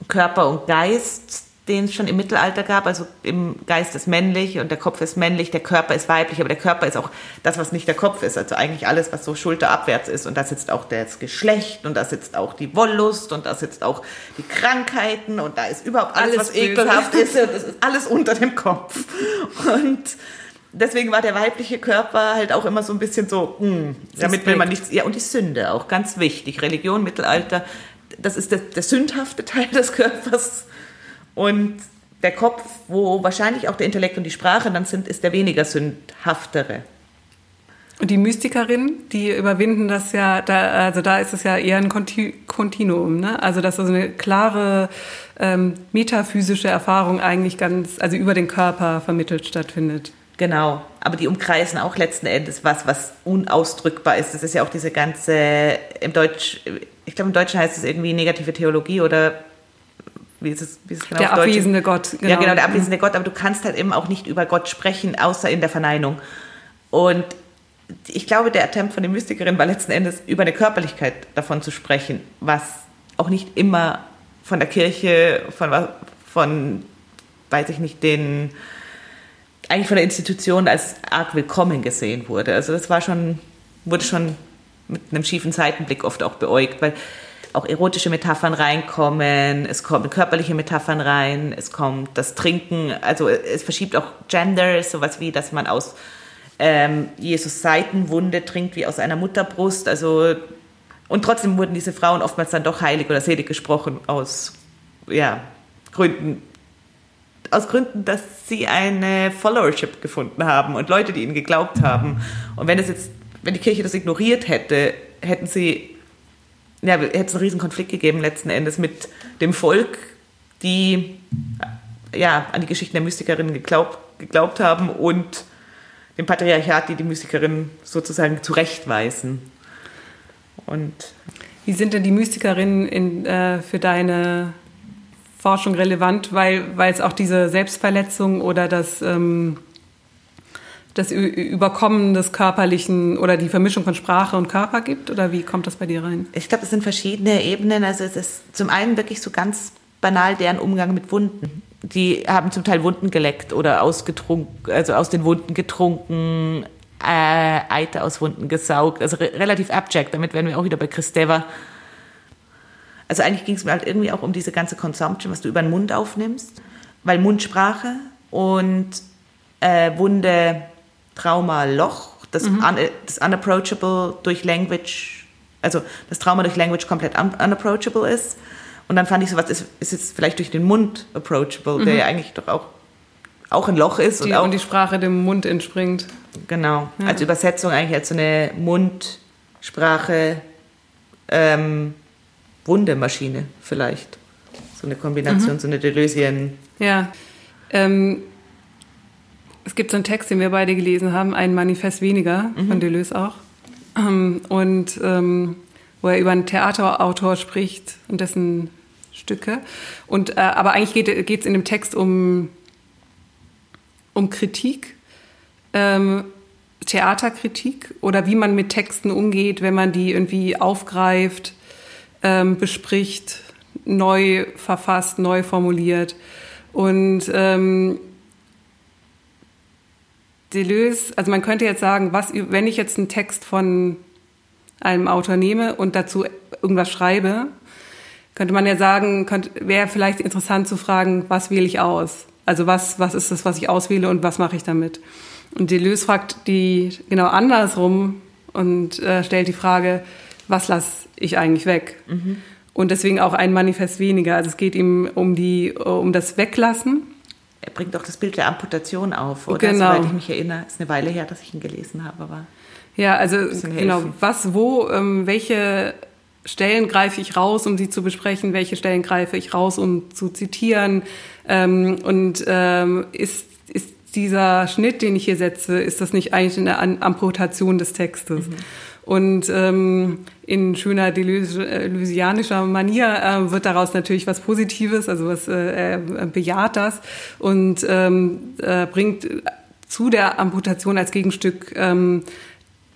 Körper und Geist, den es schon im Mittelalter gab. Also im Geist ist männlich und der Kopf ist männlich, der Körper ist weiblich, aber der Körper ist auch das, was nicht der Kopf ist. Also eigentlich alles, was so schulterabwärts ist. Und da sitzt auch das Geschlecht und da sitzt auch die Wollust und da sitzt auch die Krankheiten und da ist überhaupt alles, alles was ekelhaft ist. Und das ist alles unter dem Kopf. Und deswegen war der weibliche Körper halt auch immer so ein bisschen so, mh, hm, damit will man nichts. Ja, und die Sünde auch, ganz wichtig. Religion, Mittelalter, das ist der, der sündhafte Teil des Körpers. Und der Kopf, wo wahrscheinlich auch der Intellekt und die Sprache dann sind, ist der weniger sündhaftere. Und die Mystikerinnen, die überwinden das ja, da, also da ist es ja eher ein Kontinuum, ne? Also dass so eine klare ähm, metaphysische Erfahrung eigentlich ganz, also über den Körper vermittelt stattfindet. Genau, aber die umkreisen auch letzten Endes was, was unausdrückbar ist. Das ist ja auch diese ganze, im Deutsch, ich glaube im Deutschen heißt es irgendwie negative Theologie oder wie ist es, wie ist es genau? Der abwesende Gott. Genau. Ja, genau, der abwesende Gott, aber du kannst halt eben auch nicht über Gott sprechen, außer in der Verneinung. Und ich glaube, der Attempt von den Mystikerinnen war letzten Endes über eine Körperlichkeit davon zu sprechen, was auch nicht immer von der Kirche, von, von weiß ich nicht, den eigentlich von der Institution als arg willkommen gesehen wurde. Also das war schon, wurde schon mit einem schiefen Seitenblick oft auch beäugt, weil auch erotische Metaphern reinkommen, es kommen körperliche Metaphern rein, es kommt das Trinken, also es verschiebt auch Gender, sowas wie, dass man aus ähm, Jesus Seitenwunde trinkt wie aus einer Mutterbrust, also und trotzdem wurden diese Frauen oftmals dann doch heilig oder selig gesprochen aus ja, Gründen, aus Gründen, dass sie eine Followership gefunden haben und Leute, die ihnen geglaubt haben. Und wenn es jetzt, wenn die Kirche das ignoriert hätte, hätten sie, ja, hätte es einen riesen Konflikt gegeben letzten Endes mit dem Volk, die ja an die Geschichten der Mystikerinnen geglaubt, geglaubt haben und dem Patriarchat, die die Mystikerinnen sozusagen zurechtweisen. Und wie sind denn die Mystikerinnen in, äh, für deine Forschung relevant, weil, weil es auch diese Selbstverletzung oder das, ähm, das Überkommen des Körperlichen oder die Vermischung von Sprache und Körper gibt? Oder wie kommt das bei dir rein? Ich glaube, es sind verschiedene Ebenen. Also es ist zum einen wirklich so ganz banal deren Umgang mit Wunden. Die haben zum Teil Wunden geleckt oder ausgetrunken, also aus den Wunden getrunken, äh, Eiter aus Wunden gesaugt. Also re relativ abject. Damit werden wir auch wieder bei Christeva also eigentlich ging es mir halt irgendwie auch um diese ganze Consumption, was du über den Mund aufnimmst, weil Mundsprache und äh, Wunde, Trauma, Loch, das, mhm. un, das unapproachable durch Language, also das Trauma durch Language komplett un, unapproachable ist. Und dann fand ich so, was ist, ist jetzt vielleicht durch den Mund approachable, mhm. der ja eigentlich doch auch, auch ein Loch ist. Die, und, auch, und die Sprache dem Mund entspringt. Genau, ja. als Übersetzung eigentlich als so eine Mundsprache, ähm, Wundemaschine vielleicht. So eine Kombination, mhm. so eine Deleuzean. Ja. Ähm, es gibt so einen Text, den wir beide gelesen haben, ein Manifest weniger, mhm. von Deleuze auch. Ähm, und ähm, wo er über einen Theaterautor spricht und dessen Stücke. Und, äh, aber eigentlich geht es in dem Text um, um Kritik, ähm, Theaterkritik oder wie man mit Texten umgeht, wenn man die irgendwie aufgreift ähm, bespricht, neu verfasst, neu formuliert. Und ähm, Deleuze, also man könnte jetzt sagen, was, wenn ich jetzt einen Text von einem Autor nehme und dazu irgendwas schreibe, könnte man ja sagen, wäre vielleicht interessant zu fragen, was wähle ich aus? Also was, was ist das, was ich auswähle und was mache ich damit? Und Deleuze fragt die genau andersrum und äh, stellt die Frage, was lasse ich eigentlich weg? Mhm. Und deswegen auch ein Manifest weniger. Also es geht ihm um, die, um das Weglassen. Er bringt auch das Bild der Amputation auf, oder? Genau. Soweit ich mich erinnere, ist eine Weile her, dass ich ihn gelesen habe. Aber ja, also genau, was, wo, ähm, welche Stellen greife ich raus, um sie zu besprechen, welche Stellen greife ich raus, um zu zitieren. Ähm, und ähm, ist, ist dieser Schnitt, den ich hier setze, ist das nicht eigentlich eine Amputation des Textes? Mhm. Und ähm, in schöner deleuzianischer Manier äh, wird daraus natürlich was Positives, also was äh, er bejaht das und ähm, äh, bringt zu der Amputation als Gegenstück ähm,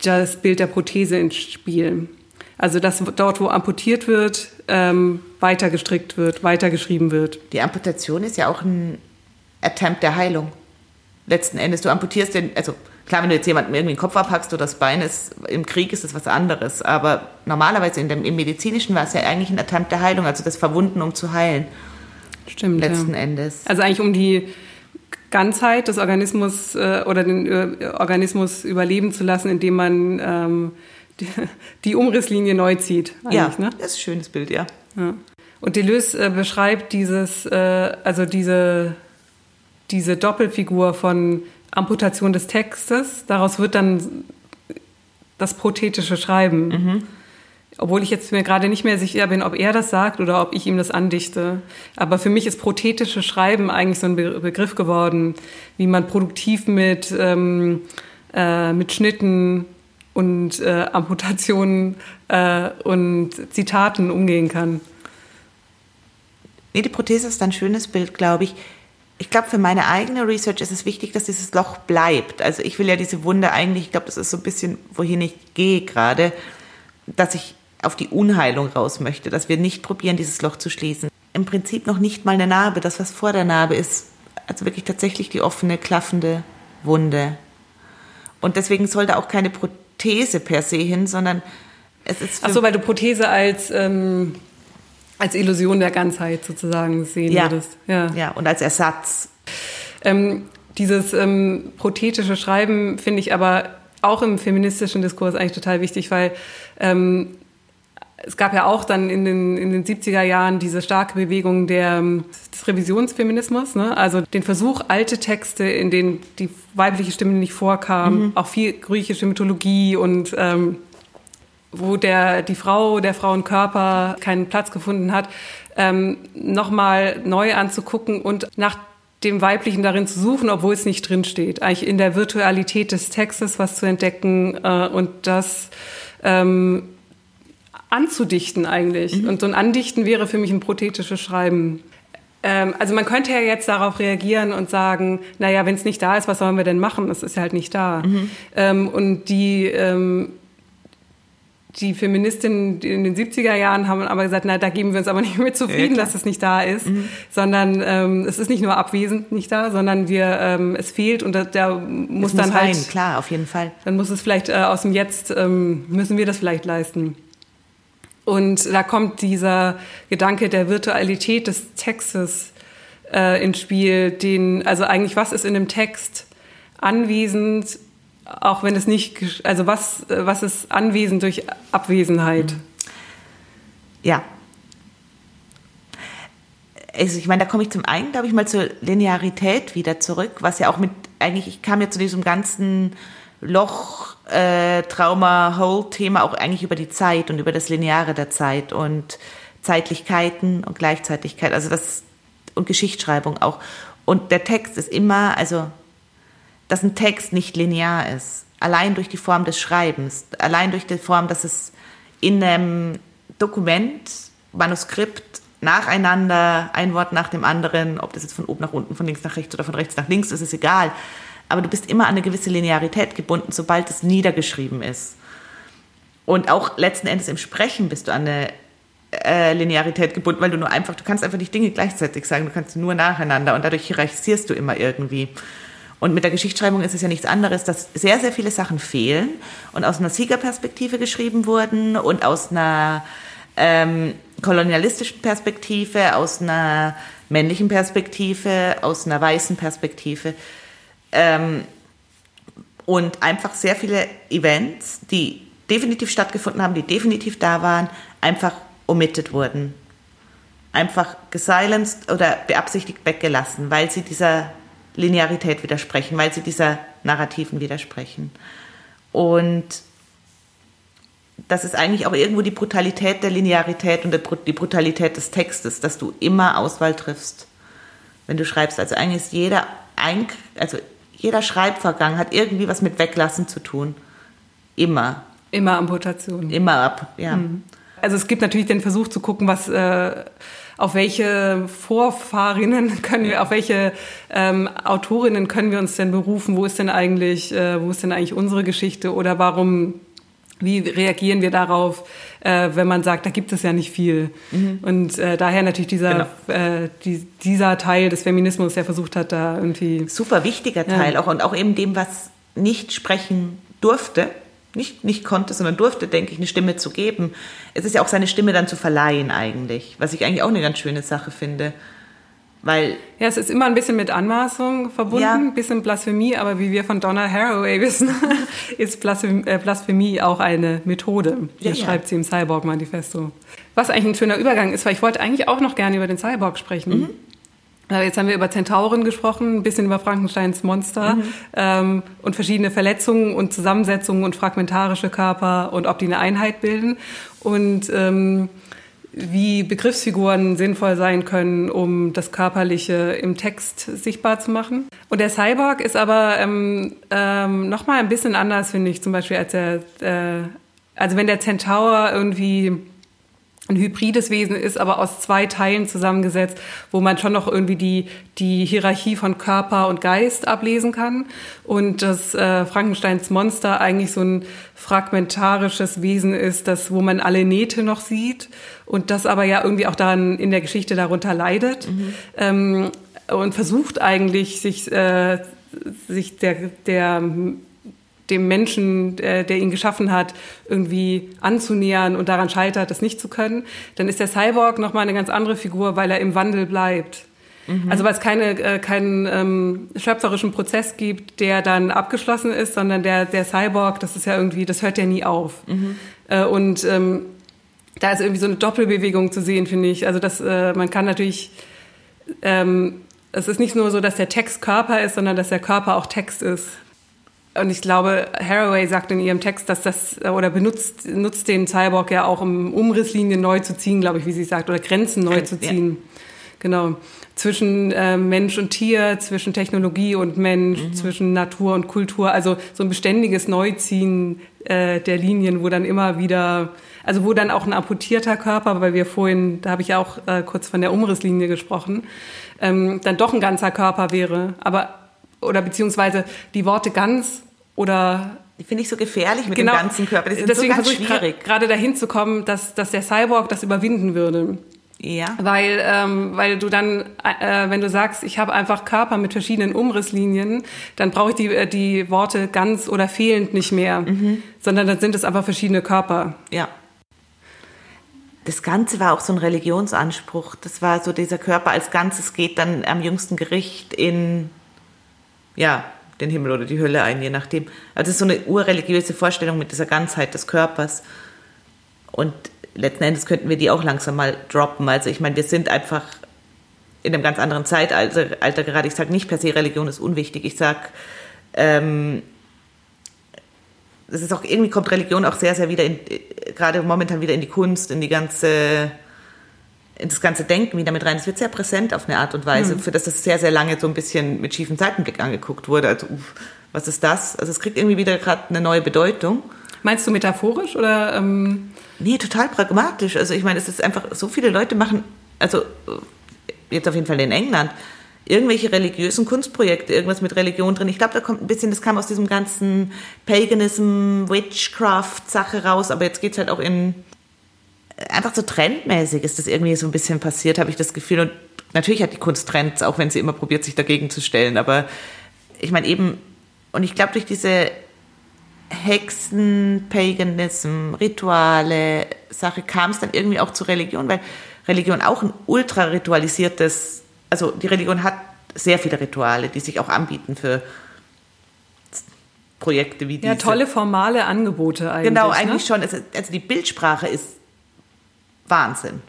das Bild der Prothese ins Spiel. Also dass dort, wo amputiert wird, ähm, weiter gestrickt wird, weiter geschrieben wird. Die Amputation ist ja auch ein Attempt der Heilung. Letzten Endes, du amputierst den, also klar, wenn du jetzt jemanden irgendwie den Kopf abhackst oder das Bein ist, im Krieg ist das was anderes. Aber normalerweise in dem, im Medizinischen war es ja eigentlich ein Attempt der Heilung, also das Verwunden, um zu heilen. Stimmt. Letzten ja. Endes. Also eigentlich um die Ganzheit des Organismus äh, oder den äh, Organismus überleben zu lassen, indem man ähm, die, Umrisslinie neu zieht. Ja, ne? das ist ein schönes Bild, ja. ja. Und Deleuze äh, beschreibt dieses, äh, also diese, diese Doppelfigur von Amputation des Textes. Daraus wird dann das prothetische Schreiben. Mhm. Obwohl ich jetzt mir gerade nicht mehr sicher bin, ob er das sagt oder ob ich ihm das andichte. Aber für mich ist prothetische Schreiben eigentlich so ein Begriff geworden, wie man produktiv mit, ähm, äh, mit Schnitten, und äh, Amputationen äh, und Zitaten umgehen kann. Nee, die Prothese ist ein schönes Bild, glaube ich. Ich glaube, für meine eigene Research ist es wichtig, dass dieses Loch bleibt. Also ich will ja diese Wunde eigentlich, ich glaube, das ist so ein bisschen, wohin ich gehe gerade, dass ich auf die Unheilung raus möchte, dass wir nicht probieren, dieses Loch zu schließen. Im Prinzip noch nicht mal eine Narbe, das, was vor der Narbe ist, also wirklich tatsächlich die offene, klaffende Wunde. Und deswegen sollte auch keine Prothese Prothese per se hin, sondern es ist. Ach so, weil du Prothese als ähm, als Illusion der Ganzheit sozusagen sehen ja. würdest. Ja. ja, und als Ersatz. Ähm, dieses ähm, prothetische Schreiben finde ich aber auch im feministischen Diskurs eigentlich total wichtig, weil ähm, es gab ja auch dann in den, in den 70er Jahren diese starke Bewegung der, des Revisionsfeminismus, ne? also den Versuch, alte Texte, in denen die weibliche Stimme nicht vorkam, mhm. auch viel griechische Mythologie und ähm, wo der, die Frau, der Frauenkörper keinen Platz gefunden hat, ähm, nochmal neu anzugucken und nach dem Weiblichen darin zu suchen, obwohl es nicht drinsteht. Eigentlich in der Virtualität des Textes was zu entdecken äh, und das ähm, anzudichten eigentlich. Mhm. Und so ein Andichten wäre für mich ein prothetisches Schreiben. Ähm, also man könnte ja jetzt darauf reagieren und sagen, naja, wenn es nicht da ist, was sollen wir denn machen? Es ist ja halt nicht da. Mhm. Ähm, und die, ähm, die Feministinnen in den 70er Jahren haben aber gesagt, na, da geben wir uns aber nicht mit zufrieden, ja, dass es nicht da ist, mhm. sondern ähm, es ist nicht nur abwesend nicht da, sondern wir, ähm, es fehlt und da, da muss, muss dann halt... Rein, klar, auf jeden Fall. Dann muss es vielleicht äh, aus dem Jetzt, ähm, müssen wir das vielleicht leisten. Und da kommt dieser Gedanke der Virtualität des Textes äh, ins Spiel, den, also eigentlich, was ist in dem Text anwesend, auch wenn es nicht, also was, was ist anwesend durch Abwesenheit? Ja. Also ich meine, da komme ich zum einen, glaube ich, mal zur Linearität wieder zurück, was ja auch mit, eigentlich, ich kam ja zu diesem ganzen Loch, äh, Trauma, Whole-Thema auch eigentlich über die Zeit und über das Lineare der Zeit und Zeitlichkeiten und Gleichzeitigkeit, also das und Geschichtsschreibung auch. Und der Text ist immer, also dass ein Text nicht linear ist, allein durch die Form des Schreibens, allein durch die Form, dass es in einem Dokument, Manuskript nacheinander, ein Wort nach dem anderen, ob das jetzt von oben nach unten, von links nach rechts oder von rechts nach links ist, ist egal aber du bist immer an eine gewisse Linearität gebunden, sobald es niedergeschrieben ist. Und auch letzten Endes im Sprechen bist du an eine äh, Linearität gebunden, weil du nur einfach, du kannst einfach nicht Dinge gleichzeitig sagen, du kannst nur nacheinander und dadurch hierarchisierst du immer irgendwie. Und mit der Geschichtsschreibung ist es ja nichts anderes, dass sehr, sehr viele Sachen fehlen und aus einer Siegerperspektive geschrieben wurden und aus einer ähm, kolonialistischen Perspektive, aus einer männlichen Perspektive, aus einer weißen Perspektive. Ähm, und einfach sehr viele Events, die definitiv stattgefunden haben, die definitiv da waren, einfach omitted wurden. Einfach gesilenced oder beabsichtigt weggelassen, weil sie dieser Linearität widersprechen, weil sie dieser Narrativen widersprechen. Und das ist eigentlich auch irgendwo die Brutalität der Linearität und die Brutalität des Textes, dass du immer Auswahl triffst, wenn du schreibst. Also eigentlich ist jeder, Eink also jeder Schreibvorgang hat irgendwie was mit Weglassen zu tun. Immer. Immer Amputation. Immer ab, ja. Mhm. Also es gibt natürlich den Versuch zu gucken, was äh, auf welche Vorfahrinnen können wir, auf welche ähm, Autorinnen können wir uns denn berufen? Wo ist denn eigentlich, äh, wo ist denn eigentlich unsere Geschichte? Oder warum wie reagieren wir darauf, äh, wenn man sagt, da gibt es ja nicht viel? Mhm. Und äh, daher natürlich dieser, genau. äh, die, dieser Teil des Feminismus, der versucht hat, da irgendwie. Super wichtiger Teil ja. auch und auch eben dem, was nicht sprechen durfte, nicht, nicht konnte, sondern durfte, denke ich, eine Stimme zu geben. Es ist ja auch seine Stimme dann zu verleihen eigentlich, was ich eigentlich auch eine ganz schöne Sache finde. Weil ja, es ist immer ein bisschen mit Anmaßung verbunden, ja. ein bisschen Blasphemie, aber wie wir von Donna Haraway wissen, ist äh, Blasphemie auch eine Methode. Das ja, schreibt ja. sie im Cyborg-Manifesto. Was eigentlich ein schöner Übergang ist, weil ich wollte eigentlich auch noch gerne über den Cyborg sprechen. Mhm. Jetzt haben wir über Zentauren gesprochen, ein bisschen über Frankensteins Monster mhm. ähm, und verschiedene Verletzungen und Zusammensetzungen und fragmentarische Körper und ob die eine Einheit bilden. Und ähm, wie Begriffsfiguren sinnvoll sein können, um das Körperliche im Text sichtbar zu machen. Und der Cyborg ist aber ähm, ähm, noch mal ein bisschen anders, finde ich, zum Beispiel als der, äh, also wenn der Centaur irgendwie ein hybrides Wesen ist, aber aus zwei Teilen zusammengesetzt, wo man schon noch irgendwie die, die Hierarchie von Körper und Geist ablesen kann. Und das äh, Frankensteins Monster eigentlich so ein fragmentarisches Wesen ist, das, wo man alle Nähte noch sieht und das aber ja irgendwie auch dann in der Geschichte darunter leidet. Mhm. Ähm, und versucht eigentlich, sich, äh, sich der, der dem Menschen, äh, der ihn geschaffen hat, irgendwie anzunähern und daran scheitert, das nicht zu können, dann ist der Cyborg nochmal eine ganz andere Figur, weil er im Wandel bleibt. Mhm. Also weil es keine, äh, keinen ähm, schöpferischen Prozess gibt, der dann abgeschlossen ist, sondern der, der Cyborg, das ist ja irgendwie, das hört ja nie auf. Mhm. Äh, und ähm, da ist irgendwie so eine Doppelbewegung zu sehen, finde ich. Also dass äh, man kann natürlich ähm, es ist nicht nur so, dass der Text Körper ist, sondern dass der Körper auch Text ist. Und ich glaube, Haraway sagt in ihrem Text, dass das, oder benutzt, nutzt den Cyborg ja auch, um Umrisslinien neu zu ziehen, glaube ich, wie sie sagt, oder Grenzen neu zu ziehen. Ja. Genau. Zwischen äh, Mensch und Tier, zwischen Technologie und Mensch, mhm. zwischen Natur und Kultur. Also so ein beständiges Neuziehen äh, der Linien, wo dann immer wieder, also wo dann auch ein amputierter Körper, weil wir vorhin, da habe ich ja auch äh, kurz von der Umrisslinie gesprochen, ähm, dann doch ein ganzer Körper wäre. Aber oder beziehungsweise die Worte ganz oder die finde ich so gefährlich mit genau, dem ganzen Körper. Das ist deswegen so ganz schwierig. gerade dahin zu kommen, dass, dass der Cyborg das überwinden würde. Ja. Weil, ähm, weil du dann, äh, wenn du sagst, ich habe einfach Körper mit verschiedenen Umrisslinien, dann brauche ich die, äh, die Worte ganz oder fehlend nicht mehr, mhm. sondern dann sind es einfach verschiedene Körper. Ja. Das Ganze war auch so ein Religionsanspruch. Das war so dieser Körper als Ganzes geht dann am jüngsten Gericht in ja, den Himmel oder die Hölle ein, je nachdem. Also es ist so eine urreligiöse Vorstellung mit dieser Ganzheit des Körpers. Und letzten Endes könnten wir die auch langsam mal droppen. Also ich meine, wir sind einfach in einem ganz anderen Zeitalter Alter gerade. Ich sage nicht per se, Religion ist unwichtig. Ich sage, ähm, es ist auch irgendwie kommt Religion auch sehr, sehr wieder in, gerade momentan wieder in die Kunst, in die ganze das ganze Denken wieder mit rein. Es wird sehr präsent auf eine Art und Weise, mhm. für das es sehr, sehr lange so ein bisschen mit schiefen Seitenblick angeguckt wurde. Also, uff, was ist das? Also es kriegt irgendwie wieder gerade eine neue Bedeutung. Meinst du metaphorisch oder? Ähm nee, total pragmatisch. Also ich meine, es ist einfach, so viele Leute machen, also jetzt auf jeden Fall in England, irgendwelche religiösen Kunstprojekte, irgendwas mit Religion drin. Ich glaube, da kommt ein bisschen, das kam aus diesem ganzen Paganism, Witchcraft-Sache raus, aber jetzt geht es halt auch in einfach so trendmäßig ist das irgendwie so ein bisschen passiert, habe ich das Gefühl. Und natürlich hat die Kunst Trends, auch wenn sie immer probiert, sich dagegen zu stellen. Aber ich meine eben, und ich glaube, durch diese Hexen, Paganism, Rituale, Sache kam es dann irgendwie auch zur Religion, weil Religion auch ein ultra ritualisiertes, also die Religion hat sehr viele Rituale, die sich auch anbieten für Projekte wie diese. Ja, tolle formale Angebote eigentlich. Genau, eigentlich ne? schon. Also, also die Bildsprache ist Wahnsinn.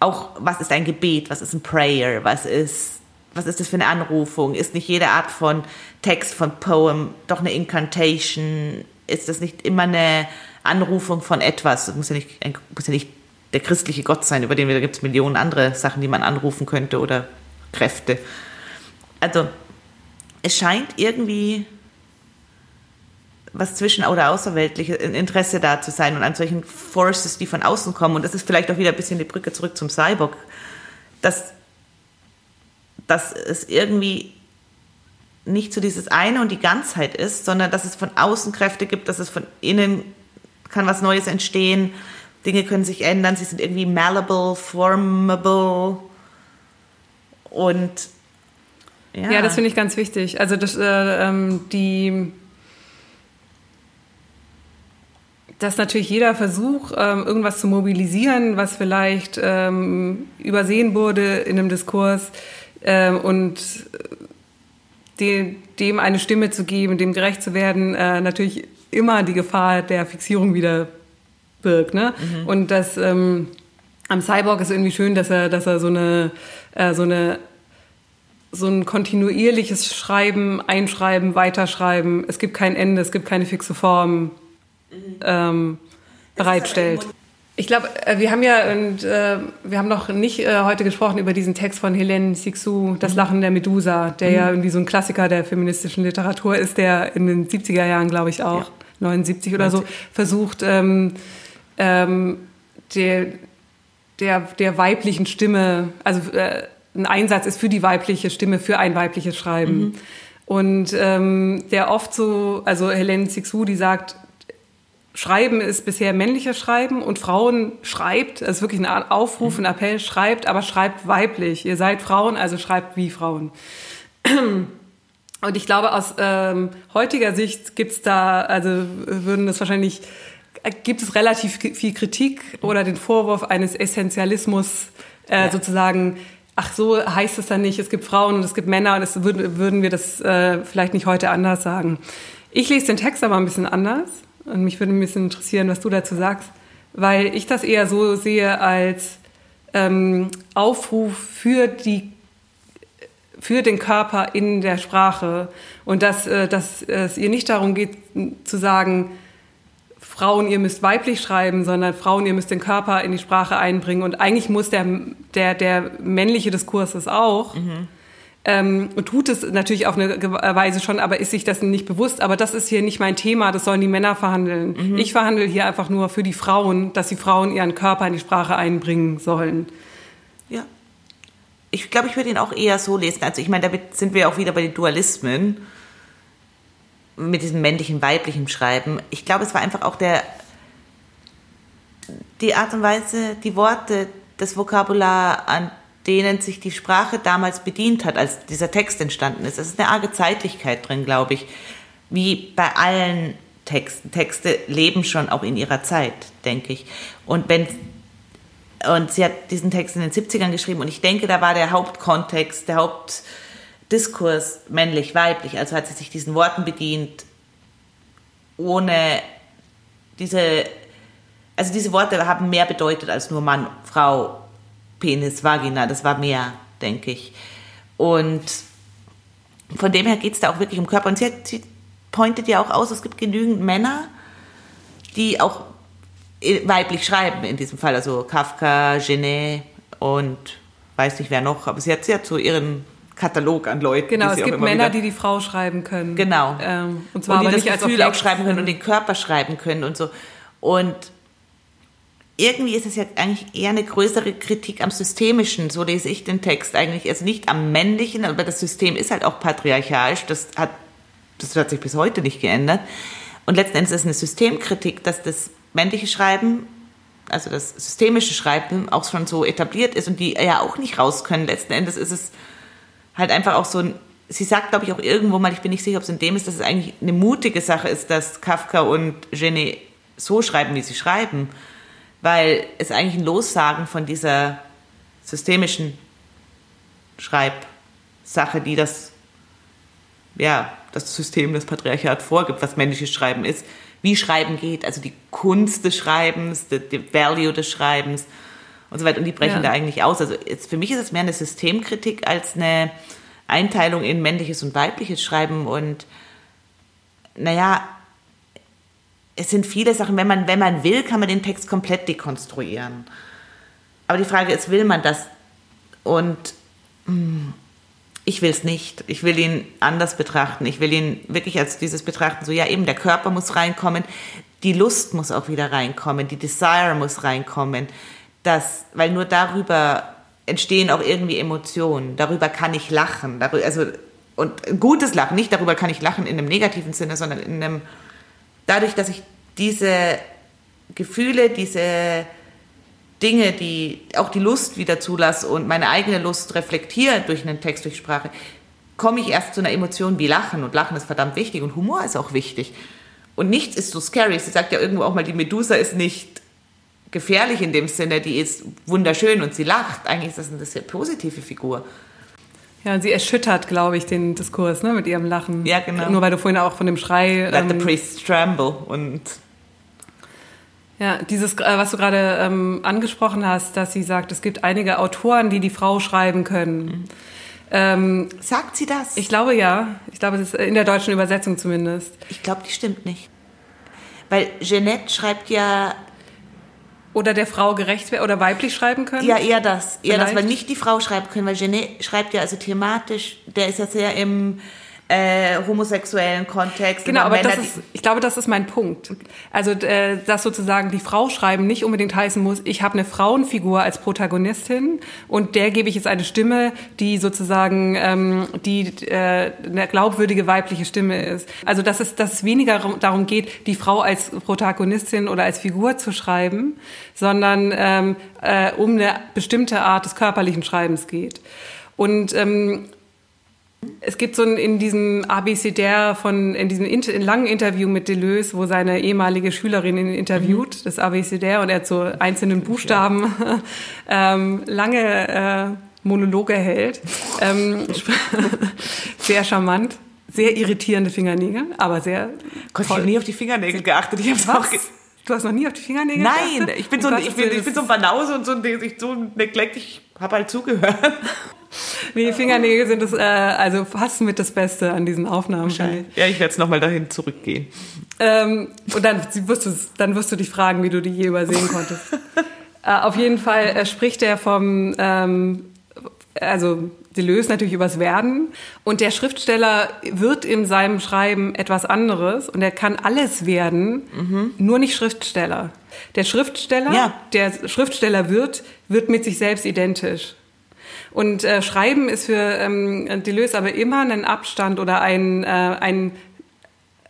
Auch was ist ein Gebet, was ist ein Prayer, was ist, was ist das für eine Anrufung? Ist nicht jede Art von Text, von Poem doch eine Incantation? Ist das nicht immer eine Anrufung von etwas? Es muss ja nicht, muss ja nicht der christliche Gott sein, über den wir, da gibt es Millionen andere Sachen, die man anrufen könnte oder Kräfte. Also es scheint irgendwie was zwischen- oder außerweltliches Interesse da zu sein und an solchen Forces, die von außen kommen. Und das ist vielleicht auch wieder ein bisschen die Brücke zurück zum Cyborg, dass, dass es irgendwie nicht so dieses eine und die Ganzheit ist, sondern dass es von außen Kräfte gibt, dass es von innen kann was Neues entstehen, Dinge können sich ändern, sie sind irgendwie malleable, formable und ja, ja das finde ich ganz wichtig. Also das, äh, ähm, die dass natürlich jeder Versuch, ähm, irgendwas zu mobilisieren, was vielleicht ähm, übersehen wurde in einem Diskurs ähm, und dem eine Stimme zu geben, dem gerecht zu werden, äh, natürlich immer die Gefahr der Fixierung wieder birgt. Ne? Mhm. Und das am Cyborg ist irgendwie schön, dass er, dass er so eine, äh, so eine so ein kontinuierliches Schreiben, Einschreiben, Weiterschreiben. Es gibt kein Ende, es gibt keine fixe Form ähm, bereitstellt. Ich glaube, äh, wir haben ja und äh, wir haben noch nicht äh, heute gesprochen über diesen Text von Helene Sixou, Das mhm. Lachen der Medusa, der mhm. ja irgendwie so ein Klassiker der feministischen Literatur ist, der in den 70er Jahren, glaube ich, auch, ja. 79 oder 90. so, versucht, ähm, ähm, der, der, der weiblichen Stimme, also äh, ein Einsatz ist für die weibliche Stimme, für ein weibliches Schreiben. Mhm. Und ähm, der oft so, also Helene Sixou, die sagt, Schreiben ist bisher männliches Schreiben und Frauen schreibt, das ist wirklich eine Art Aufruf, ein Appell, schreibt, aber schreibt weiblich. Ihr seid Frauen, also schreibt wie Frauen. Und ich glaube, aus ähm, heutiger Sicht gibt's da, also würden das wahrscheinlich, gibt es relativ viel Kritik oder den Vorwurf eines Essentialismus äh, ja. sozusagen, ach so heißt es dann nicht, es gibt Frauen und es gibt Männer und es würden, würden wir das äh, vielleicht nicht heute anders sagen. Ich lese den Text aber ein bisschen anders und mich würde ein bisschen interessieren, was du dazu sagst, weil ich das eher so sehe als ähm, Aufruf für die für den Körper in der Sprache und dass, äh, dass es ihr nicht darum geht zu sagen, Frauen, ihr müsst weiblich schreiben, sondern Frauen, ihr müsst den Körper in die Sprache einbringen. Und eigentlich muss der, der, der männliche Diskurs es auch. Mhm ähm, und tut es natürlich auf eine Weise schon, aber ist sich dessen nicht bewusst. Aber das ist hier nicht mein Thema, das sollen die Männer verhandeln. Mhm. Ich verhandle hier einfach nur für die Frauen, dass die Frauen ihren Körper in die Sprache einbringen sollen. Ja. Ich glaube, ich würde ihn auch eher so lesen. Also ich meine, damit sind wir auch wieder bei den Dualismen mit diesem männlichen, weiblichen Schreiben. Ich glaube, es war einfach auch der, die Art und Weise, die Worte, das Vokabular, an denen sich die Sprache damals bedient hat, als dieser Text entstanden ist. Es ist eine arge Zeitlichkeit drin, glaube ich, wie bei allen Texten. Texte leben schon auch in ihrer Zeit, denke ich. Und wenn und sie hat diesen Text in den 70ern geschrieben und ich denke, da war der Hauptkontext, der Hauptdiskurs männlich, weiblich. Also hat sie sich diesen Worten bedient, ohne diese, also diese Worte haben mehr bedeutet als nur Mann, Frau, Penis, Vagina, das war mehr, denke ich. Und von dem her geht es da auch wirklich um Körper. Und sie, hat, sie pointet ja auch aus, es gibt genügend Männer, die auch weiblich schreiben in diesem Fall. Also Kafka, Genet und weiß nicht wer noch, aber sie hat, sie hat so ihren Katalog an Leuten. Genau, es gibt Männer, die die Frau schreiben können. Genau. Ähm, und zwar und die aber das nicht Gefühl als auch schreiben können und den Körper schreiben können und so. Und irgendwie ist es ja eigentlich eher eine größere Kritik am Systemischen, so lese ich den Text eigentlich, also nicht am Männlichen, aber das System ist halt auch patriarchalisch, das hat, das hat sich bis heute nicht geändert. Und letzten Endes ist es eine Systemkritik, dass das männliche Schreiben, also das systemische Schreiben auch schon so etabliert ist und die ja auch nicht raus können. Letzten Endes ist es halt einfach auch so ein sie sagt, glaube ich, auch irgendwo mal, ich bin nicht sicher, ob es in dem ist, dass es eigentlich eine mutige Sache ist, dass Kafka und Genet so schreiben, wie sie schreiben, weil es eigentlich ein Lossagen von dieser systemischen Schreibsache, die das, ja, das System, das Patriarchat vorgibt, was männliches Schreiben ist, wie Schreiben geht, also die Kunst des Schreibens, die, die Value des Schreibens und so weiter. Und die brechen ja. da eigentlich aus. Also jetzt, für mich ist es mehr eine Systemkritik als eine Einteilung in männliches und weibliches Schreiben. Und naja, es sind viele Sachen, wenn man, wenn man will, kann man den Text komplett dekonstruieren. Aber die Frage ist, will man das? Und hm, ich will es nicht. Ich will ihn anders betrachten. Ich will ihn wirklich als dieses betrachten, so ja eben, der Körper muss reinkommen, die Lust muss auch wieder reinkommen, die Desire muss reinkommen. Das, weil nur darüber entstehen auch irgendwie Emotionen. Darüber kann ich lachen. Darüber, also, und gutes Lachen, nicht darüber kann ich lachen in einem negativen Sinne, sondern in einem, dadurch, dass ich diese Gefühle, diese Dinge, die auch die Lust wieder zulasse und meine eigene Lust reflektiere durch einen Text, durch Sprache, komme ich erst zu einer Emotion wie Lachen. Und Lachen ist verdammt wichtig und Humor ist auch wichtig. Und nichts ist so scary. Sie sagt ja irgendwo auch mal, die Medusa ist nicht gefährlich in dem Sinne, die ist wunderschön und sie lacht. Eigentlich ist das eine sehr positive Figur. Ja, sie erschüttert, glaube ich, den Diskurs ne, mit ihrem Lachen. Ja, genau. Nur weil du vorhin auch von dem Schrei. Let ähm, the priest tremble und ja, dieses, äh, was du gerade ähm, angesprochen hast, dass sie sagt, es gibt einige Autoren, die die Frau schreiben können. Mhm. Ähm, sagt sie das? Ich glaube ja. Ich glaube, es ist in der deutschen Übersetzung zumindest. Ich glaube, die stimmt nicht. Weil Jeanette schreibt ja oder der Frau gerecht oder weiblich schreiben können? Ja, eher das. Eher Vielleicht? das, weil nicht die Frau schreiben können, weil Genet schreibt ja also thematisch, der ist ja sehr im äh, homosexuellen Kontext. Genau, aber das ist, ich glaube, das ist mein Punkt. Also, äh, dass sozusagen die Frau schreiben nicht unbedingt heißen muss, ich habe eine Frauenfigur als Protagonistin und der gebe ich jetzt eine Stimme, die sozusagen ähm, die äh, eine glaubwürdige weibliche Stimme ist. Also, dass es, dass es weniger darum geht, die Frau als Protagonistin oder als Figur zu schreiben, sondern ähm, äh, um eine bestimmte Art des körperlichen Schreibens geht. Und ähm, es gibt so ein, in diesem ABCDR von, in diesem inter, in langen Interview mit Deleuze, wo seine ehemalige Schülerin ihn interviewt, mhm. das ABCDR, und er zu einzelnen Buchstaben ähm, lange äh, Monologe hält. Ähm, sehr charmant. Sehr irritierende Fingernägel, aber sehr. Gott, ich habe nie auf die Fingernägel geachtet. Ich habe auch. Du hast noch nie auf die Fingernägel Nein, geachtet? ich bin, so, ich, bin, ich bin so ein Banause und so, ich so neglect, ich habe halt zugehört. Nee, Fingernägel sind das, äh, also fast mit das Beste an diesen Aufnahmen. Ja, ich werde es nochmal dahin zurückgehen. Ähm, und dann wirst, du, dann wirst du dich fragen, wie du die je übersehen konntest. äh, auf jeden Fall äh, spricht er vom, ähm, also Deleuze natürlich übers Werden. Und der Schriftsteller wird in seinem Schreiben etwas anderes und er kann alles werden, mhm. nur nicht Schriftsteller. Der Schriftsteller, ja. der Schriftsteller wird, wird mit sich selbst identisch. Und äh, Schreiben ist für ähm, Deleuze aber immer ein Abstand oder ein, äh, ein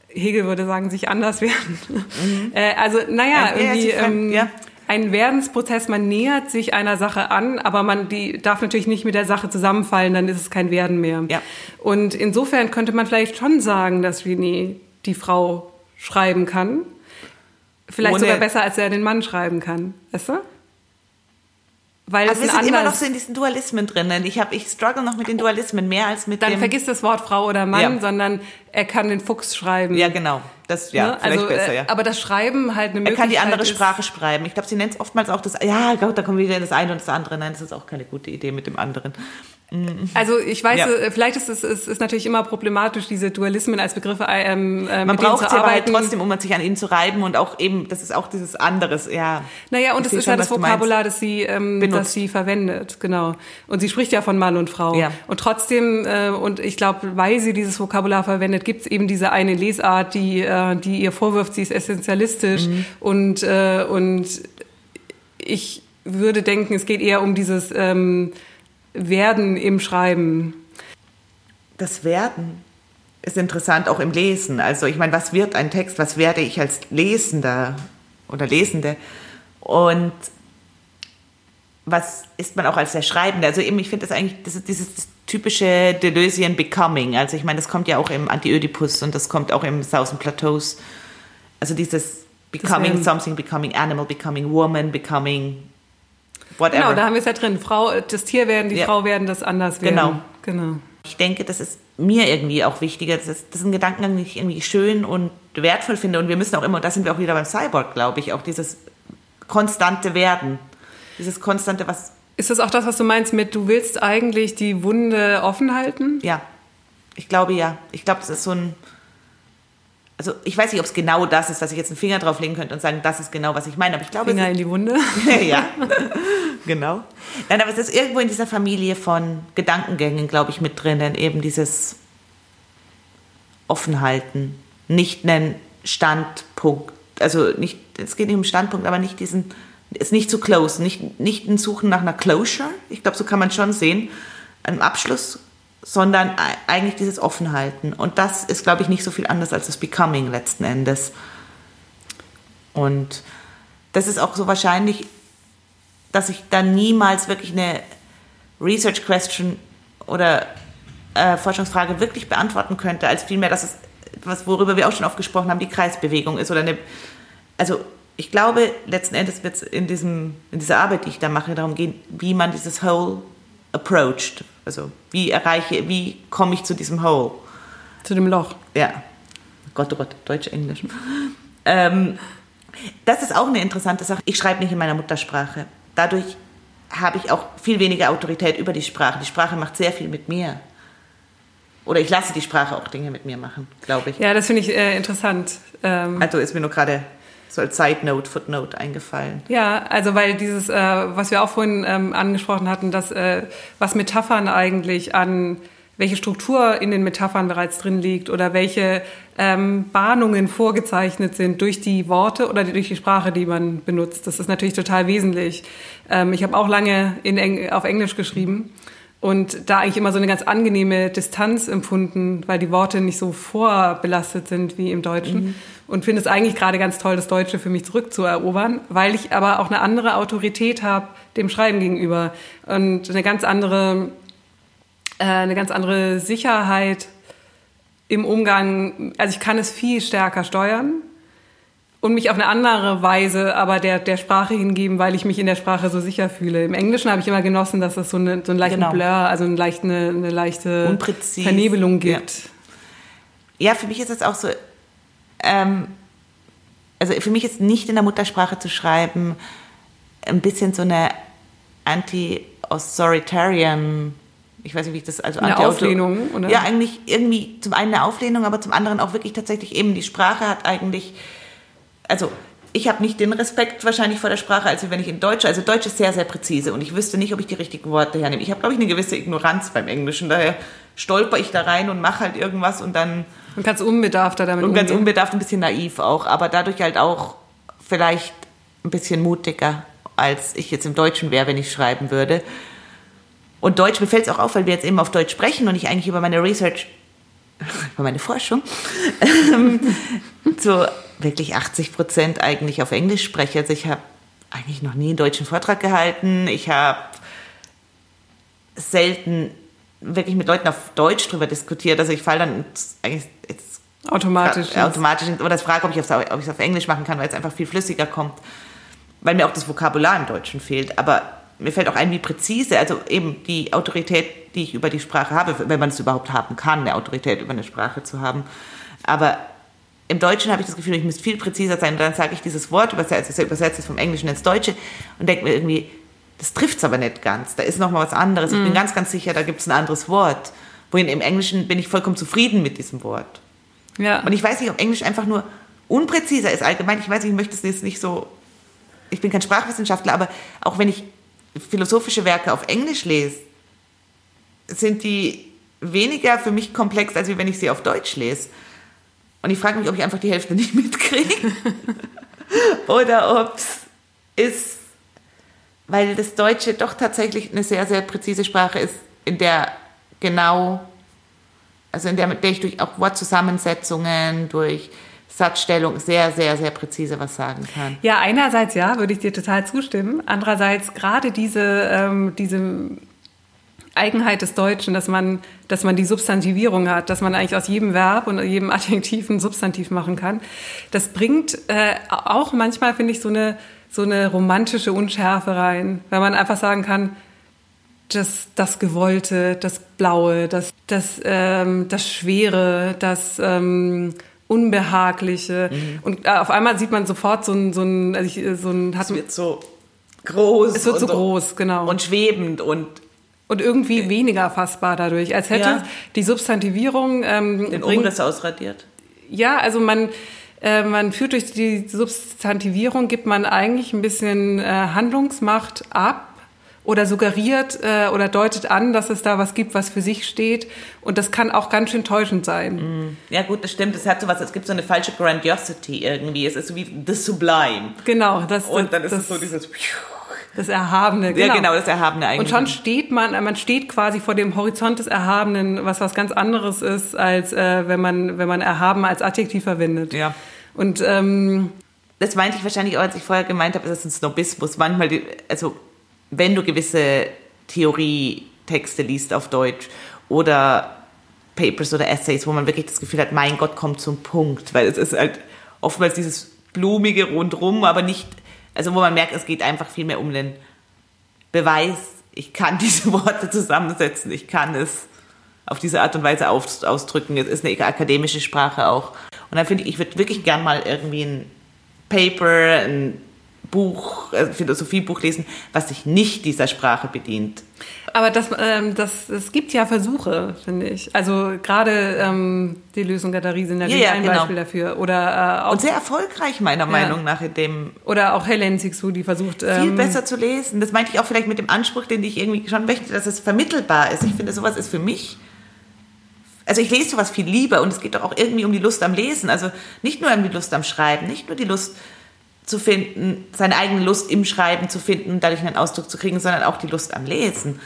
Hegel würde sagen, sich anders werden. Mhm. äh, also, naja, irgendwie. Ähm, ja. Ein Werdensprozess, man nähert sich einer Sache an, aber man die darf natürlich nicht mit der Sache zusammenfallen, dann ist es kein Werden mehr. Ja. Und insofern könnte man vielleicht schon sagen, dass René die Frau schreiben kann. Vielleicht Ohne sogar besser, als er den Mann schreiben kann. Weißt du? Weil also wir sind immer noch so in diesen Dualismen drinnen. Ich habe, ich struggle noch mit den Dualismen mehr als mit Dann dem. Dann vergiss das Wort Frau oder Mann, ja. sondern er kann den Fuchs schreiben. Ja, genau. Das ja, ne? vielleicht also, besser, ja. Aber das Schreiben halt eine Möglichkeit. Er kann die andere Sprache schreiben. Ich glaube, sie nennt es oftmals auch das. Ja, Gott, da kommen wieder das eine und das andere. Nein, das ist auch keine gute Idee mit dem anderen. Mhm. Also ich weiß, ja. Äh, vielleicht ist es ist, ist natürlich immer problematisch, diese Dualismen als Begriffe ähm, äh, Man braucht sie aber halt trotzdem, um sich an ihnen zu reiben und auch eben, das ist auch dieses anderes, ja. Naja, und es ist ja das Vokabular, das sie, ähm, das sie verwendet, genau. Und sie spricht ja von Mann und Frau. Ja. Und trotzdem, äh, und ich glaube, weil sie dieses Vokabular verwendet, gibt es eben diese eine Lesart, die, äh, die ihr vorwirft, sie ist essentialistisch mhm. und, äh, und ich würde denken, es geht eher um dieses ähm, werden im Schreiben? Das Werden ist interessant auch im Lesen. Also ich meine, was wird ein Text? Was werde ich als Lesender oder Lesende? Und was ist man auch als der Schreibende? Also eben, ich finde das eigentlich, das ist dieses typische Deleuzian Becoming. Also ich meine, das kommt ja auch im Anti-Ödipus und das kommt auch im Thousand Plateaus. Also dieses Becoming Deswegen. something, becoming animal, becoming woman, becoming whatever. Genau, da haben wir es ja drin. Frau, das Tier werden, die ja. Frau werden, das anders werden. Genau. genau. Ich denke, das ist mir irgendwie auch wichtiger. Das ist, das ist ein Gedankengang, den ich irgendwie schön und wertvoll finde. Und wir müssen auch immer, und da sind wir auch wieder beim Cyborg, glaube ich, auch dieses konstante Werden. Dieses konstante, was. Ist das auch das, was du meinst mit, du willst eigentlich die Wunde offen halten? Ja. Ich glaube ja. Ich glaube, das ist so ein. Also ich weiß nicht, ob es genau das ist, dass ich jetzt einen Finger drauflegen könnte und sagen, das ist genau, was ich meine. Aber ich glaube. Finger in die Wunde. ja. genau. Nein, aber es ist irgendwo in dieser Familie von Gedankengängen, glaube ich, mit drinnen, eben dieses Offenhalten, nicht einen Standpunkt, also nicht, es geht nicht um Standpunkt, aber nicht diesen, es nicht zu close, nicht, nicht ein Suchen nach einer Closure, ich glaube, so kann man schon sehen, einem Abschluss, sondern eigentlich dieses Offenhalten. Und das ist, glaube ich, nicht so viel anders als das Becoming letzten Endes. Und das ist auch so wahrscheinlich dass ich dann niemals wirklich eine Research Question oder äh, Forschungsfrage wirklich beantworten könnte, als vielmehr, dass es, was, worüber wir auch schon oft gesprochen haben, die Kreisbewegung ist oder eine, also ich glaube, letzten Endes wird es in, in dieser Arbeit, die ich da mache, darum gehen, wie man dieses Whole approached. Also wie erreiche, wie komme ich zu diesem Whole? Zu dem Loch. Ja. Gott, oh Gott, Deutsch, Englisch. ähm, das ist auch eine interessante Sache. Ich schreibe nicht in meiner Muttersprache dadurch habe ich auch viel weniger Autorität über die Sprache. Die Sprache macht sehr viel mit mir. Oder ich lasse die Sprache auch Dinge mit mir machen, glaube ich. Ja, das finde ich äh, interessant. Ähm also ist mir nur gerade so als Side Note, Footnote eingefallen. Ja, also weil dieses, äh, was wir auch vorhin ähm, angesprochen hatten, dass äh, was Metaphern eigentlich an welche Struktur in den Metaphern bereits drin liegt oder welche ähm, Bahnungen vorgezeichnet sind durch die Worte oder durch die Sprache, die man benutzt. Das ist natürlich total wesentlich. Ähm, ich habe auch lange in Eng auf Englisch geschrieben und da eigentlich immer so eine ganz angenehme Distanz empfunden, weil die Worte nicht so vorbelastet sind wie im Deutschen. Mhm. Und finde es eigentlich gerade ganz toll, das Deutsche für mich zurückzuerobern, weil ich aber auch eine andere Autorität habe dem Schreiben gegenüber und eine ganz andere äh, eine ganz andere Sicherheit im Umgang. Also ich kann es viel stärker steuern und mich auf eine andere Weise aber der, der Sprache hingeben, weil ich mich in der Sprache so sicher fühle. Im Englischen habe ich immer genossen, dass es so, eine, so einen leichten genau. Blur, also eine, leicht, eine, eine leichte Unpräzis. Vernebelung gibt. Ja. ja. für mich ist es auch so, ähm, also für mich ist nicht in der Muttersprache zu schreiben ein bisschen so eine anti-authoritarian ich weiß nicht, wie ich das, also eine Auflehnung, oder? Ja, eigentlich irgendwie zum einen eine Auflehnung, aber zum anderen auch wirklich tatsächlich eben die Sprache hat eigentlich, also ich habe nicht den Respekt wahrscheinlich vor der Sprache, als wenn ich in Deutsch, also Deutsch ist sehr, sehr präzise und ich wüsste nicht, ob ich die richtigen Worte hernehme. Ich habe, glaube ich, eine gewisse Ignoranz beim Englischen, daher stolper ich da rein und mache halt irgendwas und dann... Und ganz unbedarfter damit Und ganz unbedarft, ein bisschen naiv auch, aber dadurch halt auch vielleicht ein bisschen mutiger, als ich jetzt im Deutschen wäre, wenn ich schreiben würde. Und Deutsch, mir fällt es auch auf, weil wir jetzt eben auf Deutsch sprechen und ich eigentlich über meine Research, über meine Forschung, ähm, zu wirklich 80 Prozent eigentlich auf Englisch spreche. Also ich habe eigentlich noch nie einen deutschen Vortrag gehalten. Ich habe selten wirklich mit Leuten auf Deutsch drüber diskutiert. Also ich falle dann eigentlich automatisch, automatisch oder das frage, ob ich es auf, auf Englisch machen kann, weil es einfach viel flüssiger kommt, weil mir auch das Vokabular im Deutschen fehlt. Aber mir fällt auch ein, wie präzise, also eben die Autorität, die ich über die Sprache habe, wenn man es überhaupt haben kann, eine Autorität über eine Sprache zu haben. Aber im Deutschen habe ich das Gefühl, ich müsste viel präziser sein. Und dann sage ich dieses Wort, übersetze, übersetze es vom Englischen ins Deutsche und denke mir irgendwie, das trifft es aber nicht ganz. Da ist noch mal was anderes. Ich bin mhm. ganz, ganz sicher, da gibt es ein anderes Wort. Wohin im Englischen bin ich vollkommen zufrieden mit diesem Wort. Ja. Und ich weiß nicht, ob Englisch einfach nur unpräziser ist allgemein. Ich weiß, ich möchte es jetzt nicht so. Ich bin kein Sprachwissenschaftler, aber auch wenn ich philosophische Werke auf Englisch lese, sind die weniger für mich komplex, als wenn ich sie auf Deutsch lese. Und ich frage mich, ob ich einfach die Hälfte nicht mitkriege. Oder ob es ist, weil das Deutsche doch tatsächlich eine sehr, sehr präzise Sprache ist, in der genau, also in der, mit der ich durch auch Wortzusammensetzungen, durch Satzstellung sehr, sehr, sehr präzise was sagen kann. Ja, einerseits ja, würde ich dir total zustimmen. Andererseits gerade diese, ähm, diese Eigenheit des Deutschen, dass man, dass man die Substantivierung hat, dass man eigentlich aus jedem Verb und jedem Adjektiv ein Substantiv machen kann. Das bringt äh, auch manchmal, finde ich, so eine, so eine romantische Unschärfe rein, weil man einfach sagen kann, das, das Gewollte, das Blaue, das, das, ähm, das Schwere, das ähm, Unbehagliche. Mhm. Und äh, auf einmal sieht man sofort so ein, so ein, also ich, so ein hat, es wird so groß. Es wird so groß, genau. Und schwebend und und irgendwie weniger fassbar dadurch, als hätte ja. die Substantivierung ähm, den Umriss ausradiert. Ja, also man äh, man führt durch die Substantivierung gibt man eigentlich ein bisschen äh, Handlungsmacht ab oder suggeriert äh, oder deutet an, dass es da was gibt, was für sich steht. Und das kann auch ganz schön täuschend sein. Ja gut, das stimmt. Es hat so was, es gibt so eine falsche Grandiosity irgendwie. Es ist so wie the sublime. Genau. Das, und dann ist das, es so dieses... Das Erhabene, genau. Ja, genau, das Erhabene eigentlich. Und schon steht man, man steht quasi vor dem Horizont des Erhabenen, was was ganz anderes ist, als äh, wenn man, wenn man erhaben als Adjektiv verwendet. Ja. Und ähm, das meinte ich wahrscheinlich auch, als ich vorher gemeint habe, ist das ein Snobismus. Manchmal, die, also wenn du gewisse Theorietexte liest auf Deutsch oder Papers oder Essays, wo man wirklich das Gefühl hat, mein Gott, kommt zum Punkt, weil es ist halt oftmals dieses blumige rundrum, aber nicht, also wo man merkt, es geht einfach viel mehr um den Beweis, ich kann diese Worte zusammensetzen, ich kann es auf diese Art und Weise ausdrücken. Es ist eine akademische Sprache auch. Und dann finde ich, ich würde wirklich gern mal irgendwie ein Paper, ein Buch, äh, Philosophiebuch lesen, was sich nicht dieser Sprache bedient. Aber das, ähm, das, es gibt ja Versuche, finde ich. Also gerade ähm, die Lösung sind natürlich ja, ja, ein genau. Beispiel dafür. Oder, äh, auch, Und sehr erfolgreich, meiner ja. Meinung nach, in dem. Oder auch Helen Sixu, die versucht. Ähm, viel besser zu lesen. Das meinte ich auch vielleicht mit dem Anspruch, den ich irgendwie schon möchte, dass es vermittelbar ist. Ich finde, sowas ist für mich also ich lese sowas viel lieber und es geht doch auch irgendwie um die Lust am Lesen. Also nicht nur um die Lust am Schreiben, nicht nur die Lust zu finden, seine eigene Lust im Schreiben zu finden, dadurch einen Ausdruck zu kriegen, sondern auch die Lust am Lesen.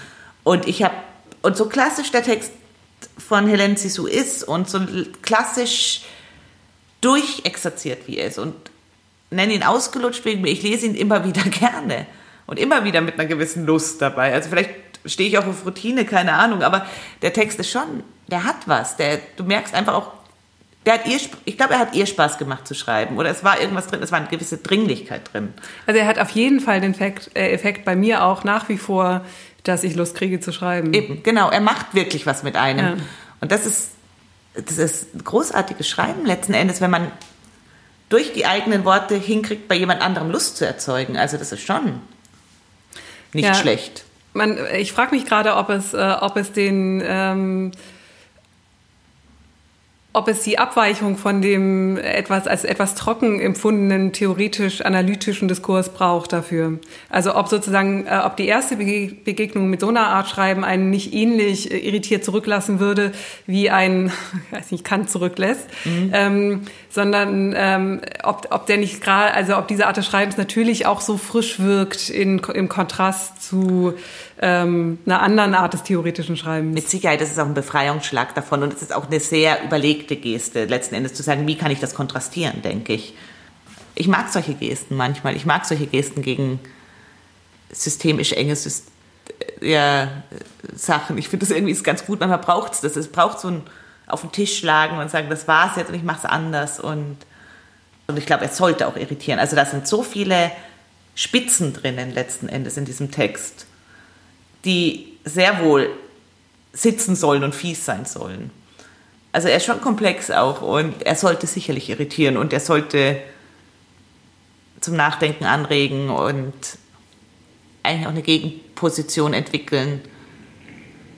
Und ich habe, und so klassisch der Text von Helen Sisu ist und so klassisch durchexerziert wie er ist und nenne ihn ausgelutscht wegen mir, ich lese ihn immer wieder gerne und immer wieder mit einer gewissen Lust dabei. Also vielleicht stehe ich auch auf Routine, keine Ahnung, aber der Text ist schon, der hat was. Der, du merkst einfach auch, der hat ihr, ich glaube, er hat ihr Spaß gemacht zu schreiben. Oder es war irgendwas drin, es war eine gewisse Dringlichkeit drin. Also er hat auf jeden Fall den Effekt, äh, Effekt bei mir auch nach wie vor, dass ich Lust kriege zu schreiben. Eben, genau. Er macht wirklich was mit einem. Ja. Und das ist, das ist großartiges Schreiben letzten Endes, wenn man durch die eigenen Worte hinkriegt, bei jemand anderem Lust zu erzeugen. Also das ist schon nicht ja, schlecht. Man, ich frage mich gerade, ob es, äh, ob es den ähm, ob es die Abweichung von dem etwas als etwas trocken empfundenen theoretisch-analytischen Diskurs braucht dafür. Also ob sozusagen, äh, ob die erste Begegnung mit so einer Art Schreiben einen nicht ähnlich äh, irritiert zurücklassen würde, wie ein, weiß nicht, Kant zurücklässt, mhm. ähm, sondern ähm, ob, ob der nicht gerade, also ob diese Art des Schreibens natürlich auch so frisch wirkt in, im Kontrast zu ähm, einer anderen Art des theoretischen Schreibens. Mit Sicherheit ist es auch ein Befreiungsschlag davon und es ist auch eine sehr überlegte Geste, letzten Endes zu sagen, wie kann ich das kontrastieren, denke ich. Ich mag solche Gesten manchmal. Ich mag solche Gesten gegen systemisch enge Syst ja, Sachen. Ich finde das irgendwie ist ganz gut. Manchmal braucht es das. Es braucht so ein auf den Tisch schlagen und sagen, das war's jetzt und ich mache es anders. Und, und ich glaube, es sollte auch irritieren. Also da sind so viele Spitzen drinnen letzten Endes in diesem Text die sehr wohl sitzen sollen und fies sein sollen. Also er ist schon komplex auch und er sollte sicherlich irritieren und er sollte zum Nachdenken anregen und eigentlich auch eine Gegenposition entwickeln.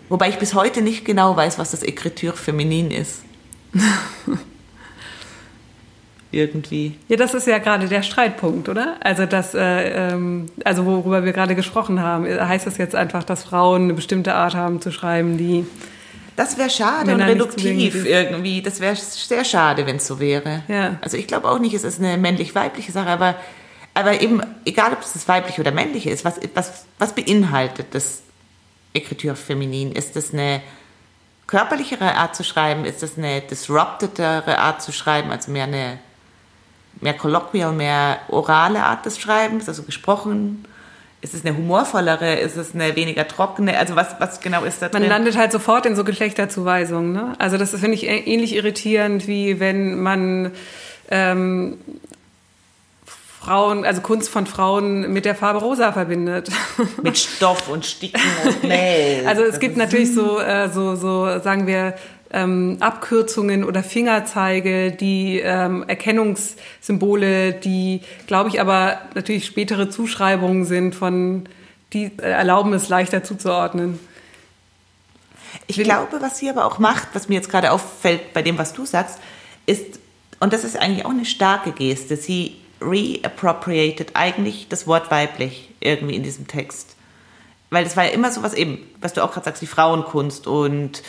Wobei ich bis heute nicht genau weiß, was das Écriture feminin ist. irgendwie. Ja, das ist ja gerade der Streitpunkt, oder? Also das, äh, ähm, also worüber wir gerade gesprochen haben, heißt das jetzt einfach, dass Frauen eine bestimmte Art haben zu schreiben, die das wäre schade und reduktiv irgendwie. Das wäre sehr schade, wenn es so wäre. Ja. Also ich glaube auch nicht, es ist eine männlich-weibliche Sache, aber, aber eben, egal ob es das weibliche oder männliche ist, was, was, was beinhaltet das Écriture feminin? Ist das eine körperlichere Art zu schreiben? Ist das eine disruptedere Art zu schreiben, also mehr eine mehr colloquial, mehr orale Art des Schreibens, also gesprochen? ist es eine humorvollere, ist es eine weniger trockene? Also was, was genau ist da drin? Man landet halt sofort in so Geschlechterzuweisungen. Ne? Also das finde ich ähnlich irritierend, wie wenn man ähm, Frauen, also Kunst von Frauen mit der Farbe rosa verbindet. Mit Stoff und Sticken und Mehl. Also es gibt natürlich so, äh, so, so, sagen wir, ähm, Abkürzungen oder Fingerzeige, die ähm, Erkennungssymbole, die, glaube ich, aber natürlich spätere Zuschreibungen sind von, die äh, erlauben es leichter zuzuordnen. Ich glaube, was sie aber auch macht, was mir jetzt gerade auffällt bei dem, was du sagst, ist, und das ist eigentlich auch eine starke Geste, sie reappropriated eigentlich das Wort weiblich irgendwie in diesem Text. Weil das war ja immer so was eben, was du auch gerade sagst, die Frauenkunst und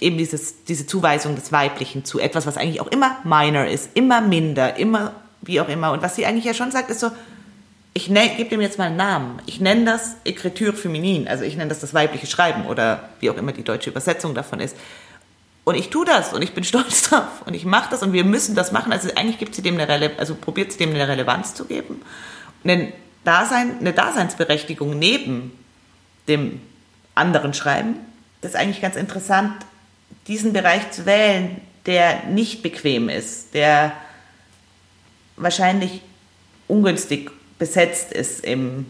eben dieses, diese Zuweisung des Weiblichen zu etwas, was eigentlich auch immer minor ist, immer minder, immer wie auch immer. Und was sie eigentlich ja schon sagt, ist so, ich ne, gebe dem jetzt mal einen Namen. Ich nenne das Écriture féminine, also ich nenne das das weibliche Schreiben oder wie auch immer die deutsche Übersetzung davon ist. Und ich tue das und ich bin stolz drauf und ich mache das und wir müssen das machen. Also eigentlich gibt sie dem eine Rele also probiert sie dem eine Relevanz zu geben, eine, Dasein, eine Daseinsberechtigung neben dem anderen Schreiben das ist eigentlich ganz interessant, diesen Bereich zu wählen, der nicht bequem ist, der wahrscheinlich ungünstig besetzt ist im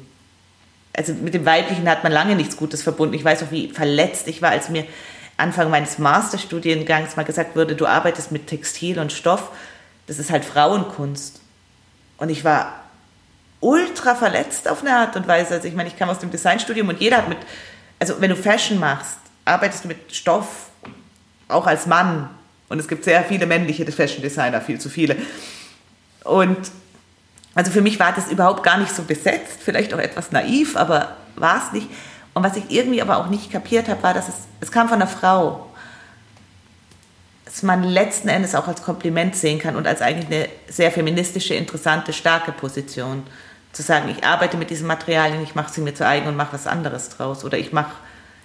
also mit dem Weiblichen hat man lange nichts Gutes verbunden. Ich weiß auch, wie verletzt ich war, als mir Anfang meines Masterstudiengangs mal gesagt wurde, du arbeitest mit Textil und Stoff, das ist halt Frauenkunst. Und ich war ultra verletzt auf eine Art und Weise. Also ich meine, ich kam aus dem Designstudium und jeder hat mit, also wenn du Fashion machst, arbeitest du mit Stoff, auch als Mann. Und es gibt sehr viele männliche Fashion Designer, viel zu viele. Und also für mich war das überhaupt gar nicht so besetzt, vielleicht auch etwas naiv, aber war es nicht. Und was ich irgendwie aber auch nicht kapiert habe, war, dass es, es kam von einer Frau. Dass man letzten Endes auch als Kompliment sehen kann und als eigentlich eine sehr feministische, interessante, starke Position. Zu sagen, ich arbeite mit diesen Materialien, ich mache sie mir zu eigen und mache was anderes draus. Oder ich mache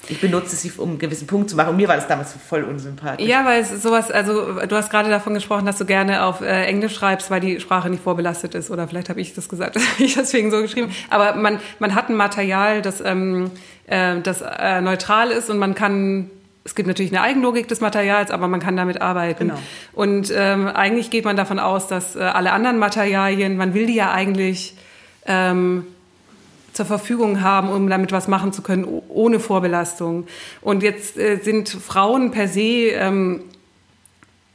ich benutze sie, um einen gewissen Punkt zu machen. Und mir war das damals voll unsympathisch. Ja, weil es sowas, also du hast gerade davon gesprochen, dass du gerne auf äh, Englisch schreibst, weil die Sprache nicht vorbelastet ist. Oder vielleicht habe ich das gesagt, ich deswegen so geschrieben. Aber man, man hat ein Material, das, ähm, äh, das äh, neutral ist und man kann es gibt natürlich eine Eigenlogik des Materials, aber man kann damit arbeiten. Genau. Und ähm, eigentlich geht man davon aus, dass äh, alle anderen Materialien, man will die ja eigentlich ähm, zur Verfügung haben, um damit was machen zu können, ohne Vorbelastung. Und jetzt äh, sind Frauen per se ähm,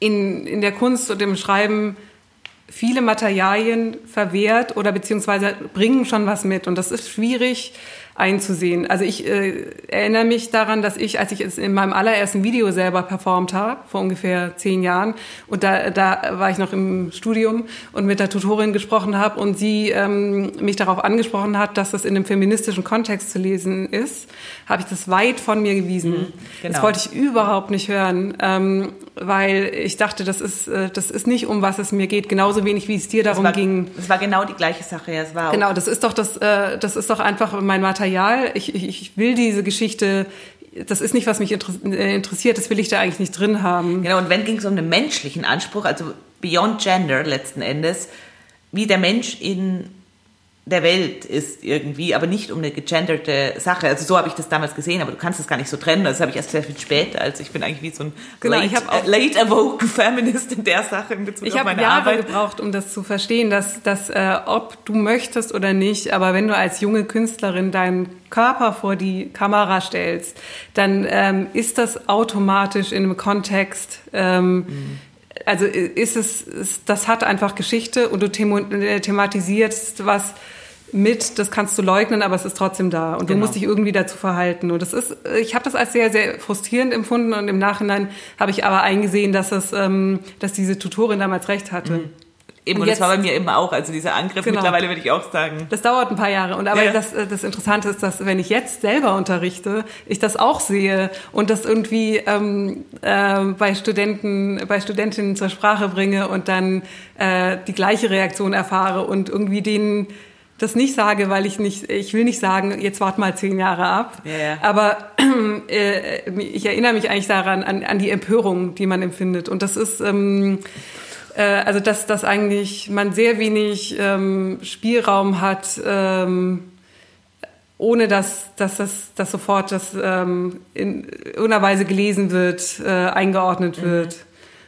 in, in der Kunst und im Schreiben viele Materialien verwehrt oder beziehungsweise bringen schon was mit. Und das ist schwierig einzusehen. Also ich äh, erinnere mich daran, dass ich, als ich es in meinem allerersten Video selber performt habe, vor ungefähr zehn Jahren, und da, da war ich noch im Studium und mit der Tutorin gesprochen habe und sie ähm, mich darauf angesprochen hat, dass das in einem feministischen Kontext zu lesen ist, habe ich das weit von mir gewiesen. Mhm, genau. Das wollte ich überhaupt nicht hören, ähm, weil ich dachte, das ist, äh, das ist nicht, um was es mir geht, genauso wenig wie es dir darum das war, ging. Es war genau die gleiche Sache. Es war genau, das ist doch das, äh, das ist doch einfach mein Material Material. Ich, ich, will diese Geschichte das ist nicht, was mich äh, interessiert, das will ich da eigentlich nicht drin haben. Genau, und wenn ging es um einen menschlichen Anspruch, also Beyond Gender letzten Endes, wie der Mensch in der Welt ist irgendwie, aber nicht um eine gegenderte Sache. Also so habe ich das damals gesehen, aber du kannst das gar nicht so trennen. Das habe ich erst sehr viel später. Also ich bin eigentlich wie so ein genau, late, ich auch, late awoken Feminist in der Sache in Bezug ich auf meine Jahre Arbeit. gebraucht, um das zu verstehen, dass, dass äh, ob du möchtest oder nicht, aber wenn du als junge Künstlerin deinen Körper vor die Kamera stellst, dann ähm, ist das automatisch in einem Kontext ähm, mhm also ist es, das hat einfach Geschichte und du äh, thematisierst was mit, das kannst du leugnen, aber es ist trotzdem da und genau. du musst dich irgendwie dazu verhalten. Und das ist, ich habe das als sehr, sehr frustrierend empfunden und im Nachhinein habe ich aber eingesehen, dass es, ähm, dass diese Tutorin damals recht hatte. Mhm. Eben, und, jetzt, das war bei mir eben auch, also dieser Angriff genau. mittlerweile würde ich auch sagen. Das dauert ein paar Jahre. Und aber ja. das, äh, das Interessante ist, dass wenn ich jetzt selber unterrichte, ich das auch sehe und das irgendwie ähm, äh, bei Studenten, bei Studentinnen zur Sprache bringe und dann äh, die gleiche Reaktion erfahre und irgendwie denen das nicht sage, weil ich nicht, ich will nicht sagen, jetzt wart mal zehn Jahre ab. Ja. Aber äh, ich erinnere mich eigentlich daran, an, an die Empörung, die man empfindet. Und das ist, ähm, äh, also dass, dass eigentlich man sehr wenig ähm, Spielraum hat, ähm, ohne dass, dass das dass sofort das ähm, in irgendeiner Weise gelesen wird, äh, eingeordnet mhm. wird.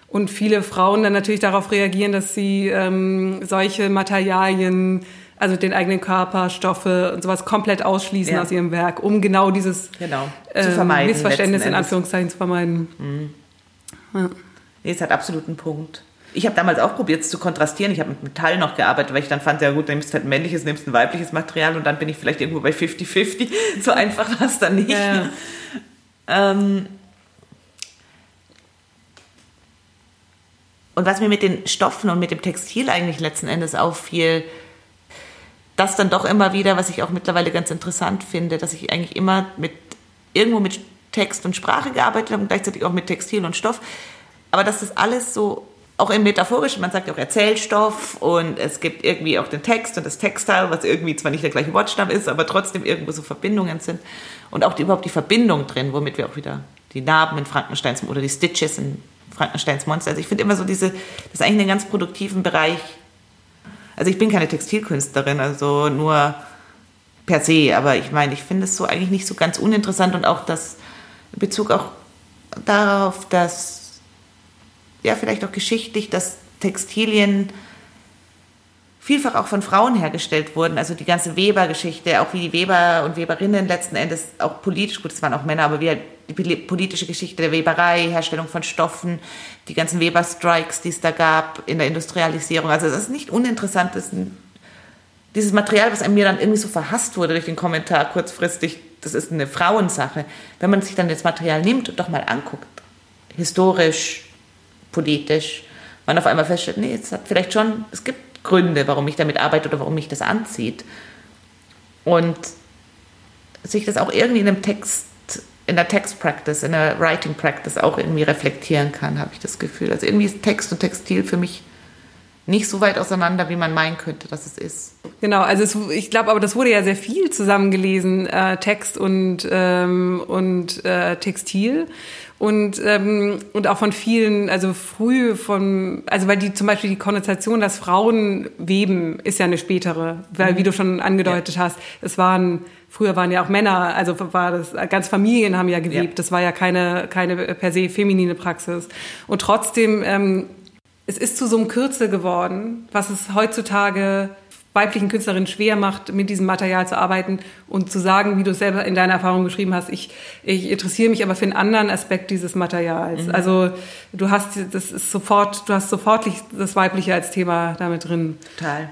Und viele Frauen dann natürlich darauf reagieren, dass sie ähm, solche Materialien, also den eigenen Körper, Stoffe und sowas komplett ausschließen ja. aus ihrem Werk, um genau dieses genau. Ähm, Missverständnis in Anführungszeichen zu vermeiden. Mhm. Ja. Nee, es hat absolut einen Punkt. Ich habe damals auch probiert, es zu kontrastieren. Ich habe mit Metall noch gearbeitet, weil ich dann fand, ja gut, nimmst halt ein männliches, nimmst ein weibliches Material und dann bin ich vielleicht irgendwo bei 50-50. So einfach war es dann nicht. Ja. Ähm und was mir mit den Stoffen und mit dem Textil eigentlich letzten Endes auffiel, das dann doch immer wieder, was ich auch mittlerweile ganz interessant finde, dass ich eigentlich immer mit irgendwo mit Text und Sprache gearbeitet habe und gleichzeitig auch mit Textil und Stoff. Aber dass das alles so auch im Metaphorischen, man sagt auch Erzählstoff und es gibt irgendwie auch den Text und das Textile, was irgendwie zwar nicht der gleiche Wortstamm ist, aber trotzdem irgendwo so Verbindungen sind und auch die, überhaupt die Verbindung drin, womit wir auch wieder die Narben in Frankensteins oder die Stitches in Frankensteins Monster. Also ich finde immer so diese, das ist eigentlich einen ganz produktiven Bereich. Also ich bin keine Textilkünstlerin, also nur per se, aber ich meine, ich finde es so eigentlich nicht so ganz uninteressant und auch das in Bezug auch darauf, dass ja vielleicht auch geschichtlich, dass Textilien vielfach auch von Frauen hergestellt wurden. Also die ganze Weber-Geschichte, auch wie die Weber und Weberinnen letzten Endes auch politisch, gut, es waren auch Männer, aber wie halt die politische Geschichte der Weberei, Herstellung von Stoffen, die ganzen Weber-Strikes, die es da gab in der Industrialisierung. Also es ist nicht uninteressant, das ein, dieses Material, was an mir dann irgendwie so verhasst wurde durch den Kommentar kurzfristig, das ist eine Frauensache. Wenn man sich dann das Material nimmt und doch mal anguckt, historisch, politisch, man auf einmal feststellt, nee, es hat vielleicht schon, es gibt Gründe, warum ich damit arbeite oder warum mich das anzieht. Und sich das auch irgendwie in einem Text, in der Text Practice, in der Writing Practice auch irgendwie reflektieren kann, habe ich das Gefühl. Also irgendwie ist Text und Textil für mich nicht so weit auseinander, wie man meinen könnte, dass es ist. Genau, also es, ich glaube, aber das wurde ja sehr viel zusammengelesen, äh, Text und, ähm, und äh, Textil und ähm, und auch von vielen, also früh von, also weil die zum Beispiel die Konnotation, dass Frauen weben, ist ja eine spätere, weil mhm. wie du schon angedeutet ja. hast, es waren früher waren ja auch Männer, also war das ganz Familien haben ja gewebt, ja. das war ja keine keine per se feminine Praxis und trotzdem ähm, es ist zu so einem Kürzel geworden, was es heutzutage weiblichen Künstlerinnen schwer macht, mit diesem Material zu arbeiten und zu sagen, wie du es selber in deiner Erfahrung beschrieben hast, ich, ich interessiere mich aber für einen anderen Aspekt dieses Materials. Mhm. Also du hast das ist sofort, du hast sofort das Weibliche als Thema damit drin. Total.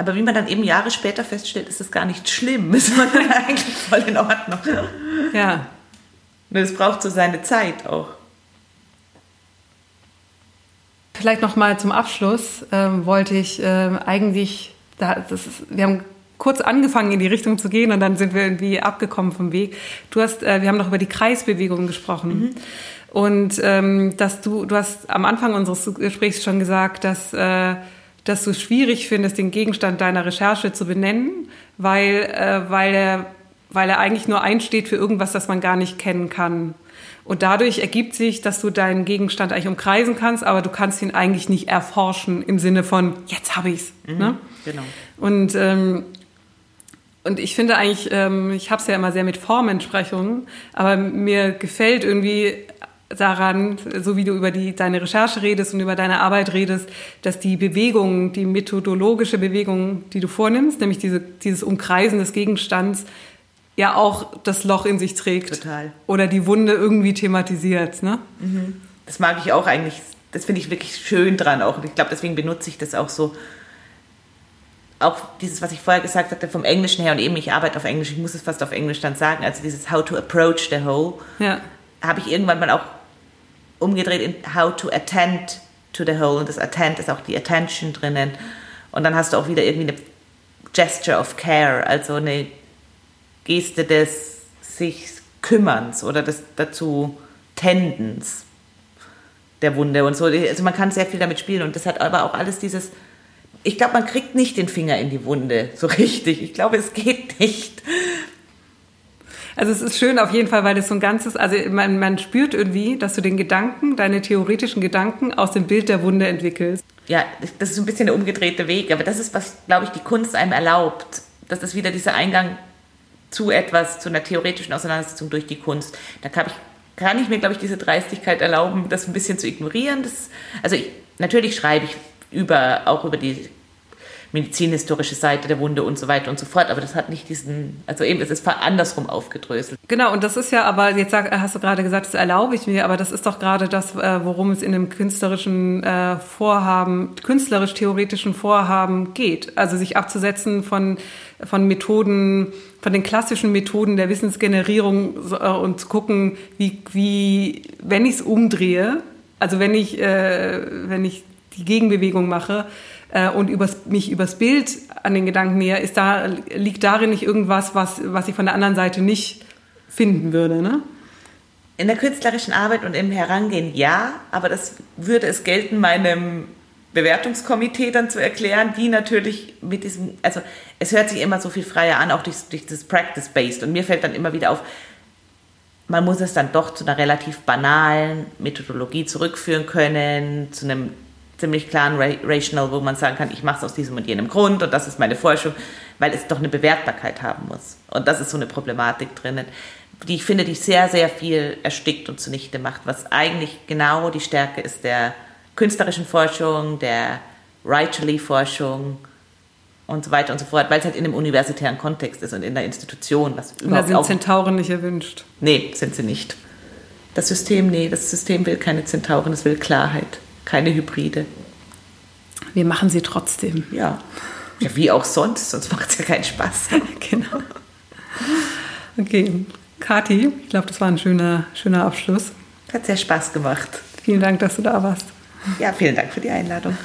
Aber wie man dann eben Jahre später feststellt, ist das gar nicht schlimm. Ist man dann eigentlich voll in Ordnung. Ja. Nur es braucht so seine Zeit auch. Vielleicht noch mal zum Abschluss ähm, wollte ich ähm, eigentlich da, das ist, wir haben kurz angefangen in die Richtung zu gehen und dann sind wir irgendwie abgekommen vom Weg. Du hast, äh, wir haben noch über die Kreisbewegung gesprochen. Mhm. Und ähm, dass du, du hast am Anfang unseres Gesprächs schon gesagt, dass, äh, dass du es schwierig findest, den Gegenstand deiner Recherche zu benennen, weil, äh, weil, er, weil er eigentlich nur einsteht für irgendwas, das man gar nicht kennen kann. Und dadurch ergibt sich, dass du deinen Gegenstand eigentlich umkreisen kannst, aber du kannst ihn eigentlich nicht erforschen im Sinne von, jetzt habe ich's. Mhm, ne? Genau. Und, ähm, und ich finde eigentlich, ähm, ich habe es ja immer sehr mit Formentsprechungen, aber mir gefällt irgendwie daran, so wie du über die, deine Recherche redest und über deine Arbeit redest, dass die Bewegung, die methodologische Bewegung, die du vornimmst, nämlich diese, dieses Umkreisen des Gegenstands, ja auch das Loch in sich trägt. Total. Oder die Wunde irgendwie thematisiert. Ne? Mhm. Das mag ich auch eigentlich, das finde ich wirklich schön dran auch. Und ich glaube, deswegen benutze ich das auch so. Auch dieses, was ich vorher gesagt hatte, vom Englischen her und eben, ich arbeite auf Englisch, ich muss es fast auf Englisch dann sagen, also dieses How to approach the whole, ja. habe ich irgendwann mal auch umgedreht in How to attend to the whole. Und das Attend ist auch die Attention drinnen. Und dann hast du auch wieder irgendwie eine Gesture of Care, also eine Geste des sich Kümmerns oder des dazu Tendens der Wunde und so. Also man kann sehr viel damit spielen und das hat aber auch alles dieses. Ich glaube, man kriegt nicht den Finger in die Wunde so richtig. Ich glaube, es geht nicht. Also es ist schön auf jeden Fall, weil das so ein ganzes, also man, man spürt irgendwie, dass du den Gedanken, deine theoretischen Gedanken aus dem Bild der Wunde entwickelst. Ja, das ist ein bisschen der umgedrehte Weg, aber das ist, was, glaube ich, die Kunst einem erlaubt. Das ist wieder dieser Eingang zu etwas, zu einer theoretischen Auseinandersetzung durch die Kunst. Da kann ich, kann ich mir, glaube ich, diese Dreistigkeit erlauben, das ein bisschen zu ignorieren. Das, also ich, natürlich schreibe ich über, auch über die medizinhistorische Seite der Wunde und so weiter und so fort. Aber das hat nicht diesen, also eben, es ist andersrum aufgedröselt. Genau, und das ist ja aber, jetzt sag, hast du gerade gesagt, das erlaube ich mir, aber das ist doch gerade das, äh, worum es in einem künstlerischen äh, Vorhaben, künstlerisch-theoretischen Vorhaben geht. Also sich abzusetzen von, von Methoden, von den klassischen Methoden der Wissensgenerierung äh, und zu gucken, wie, wie wenn ich es umdrehe, also wenn ich, äh, wenn ich die Gegenbewegung mache, äh, und übers, mich übers Bild an den Gedanken näher, ist da, liegt darin nicht irgendwas, was, was ich von der anderen Seite nicht finden würde, ne? In der künstlerischen Arbeit und im Herangehen ja, aber das würde es gelten, meinem Bewertungskomitee dann zu erklären, die natürlich mit diesem, also es hört sich immer so viel freier an, auch durch, durch das Practice-Based. Und mir fällt dann immer wieder auf, man muss es dann doch zu einer relativ banalen Methodologie zurückführen können, zu einem ziemlich klaren Rational, wo man sagen kann, ich mache es aus diesem und jenem Grund und das ist meine Forschung, weil es doch eine Bewertbarkeit haben muss. Und das ist so eine Problematik drinnen, die ich finde, die sehr, sehr viel erstickt und zunichte macht, was eigentlich genau die Stärke ist der künstlerischen Forschung, der Rightly-Forschung und so weiter und so fort, weil es halt in einem universitären Kontext ist und in der Institution. Was und da sind auch Zentauren nicht erwünscht. Nee, sind sie nicht. Das System, nee, das System will keine Zentauren, es will Klarheit keine Hybride. Wir machen sie trotzdem. Ja. Ja, wie auch sonst, sonst macht es ja keinen Spaß. genau. Okay, Kathi, ich glaube, das war ein schöner, schöner Abschluss. Hat sehr Spaß gemacht. Vielen Dank, dass du da warst. Ja, vielen Dank für die Einladung.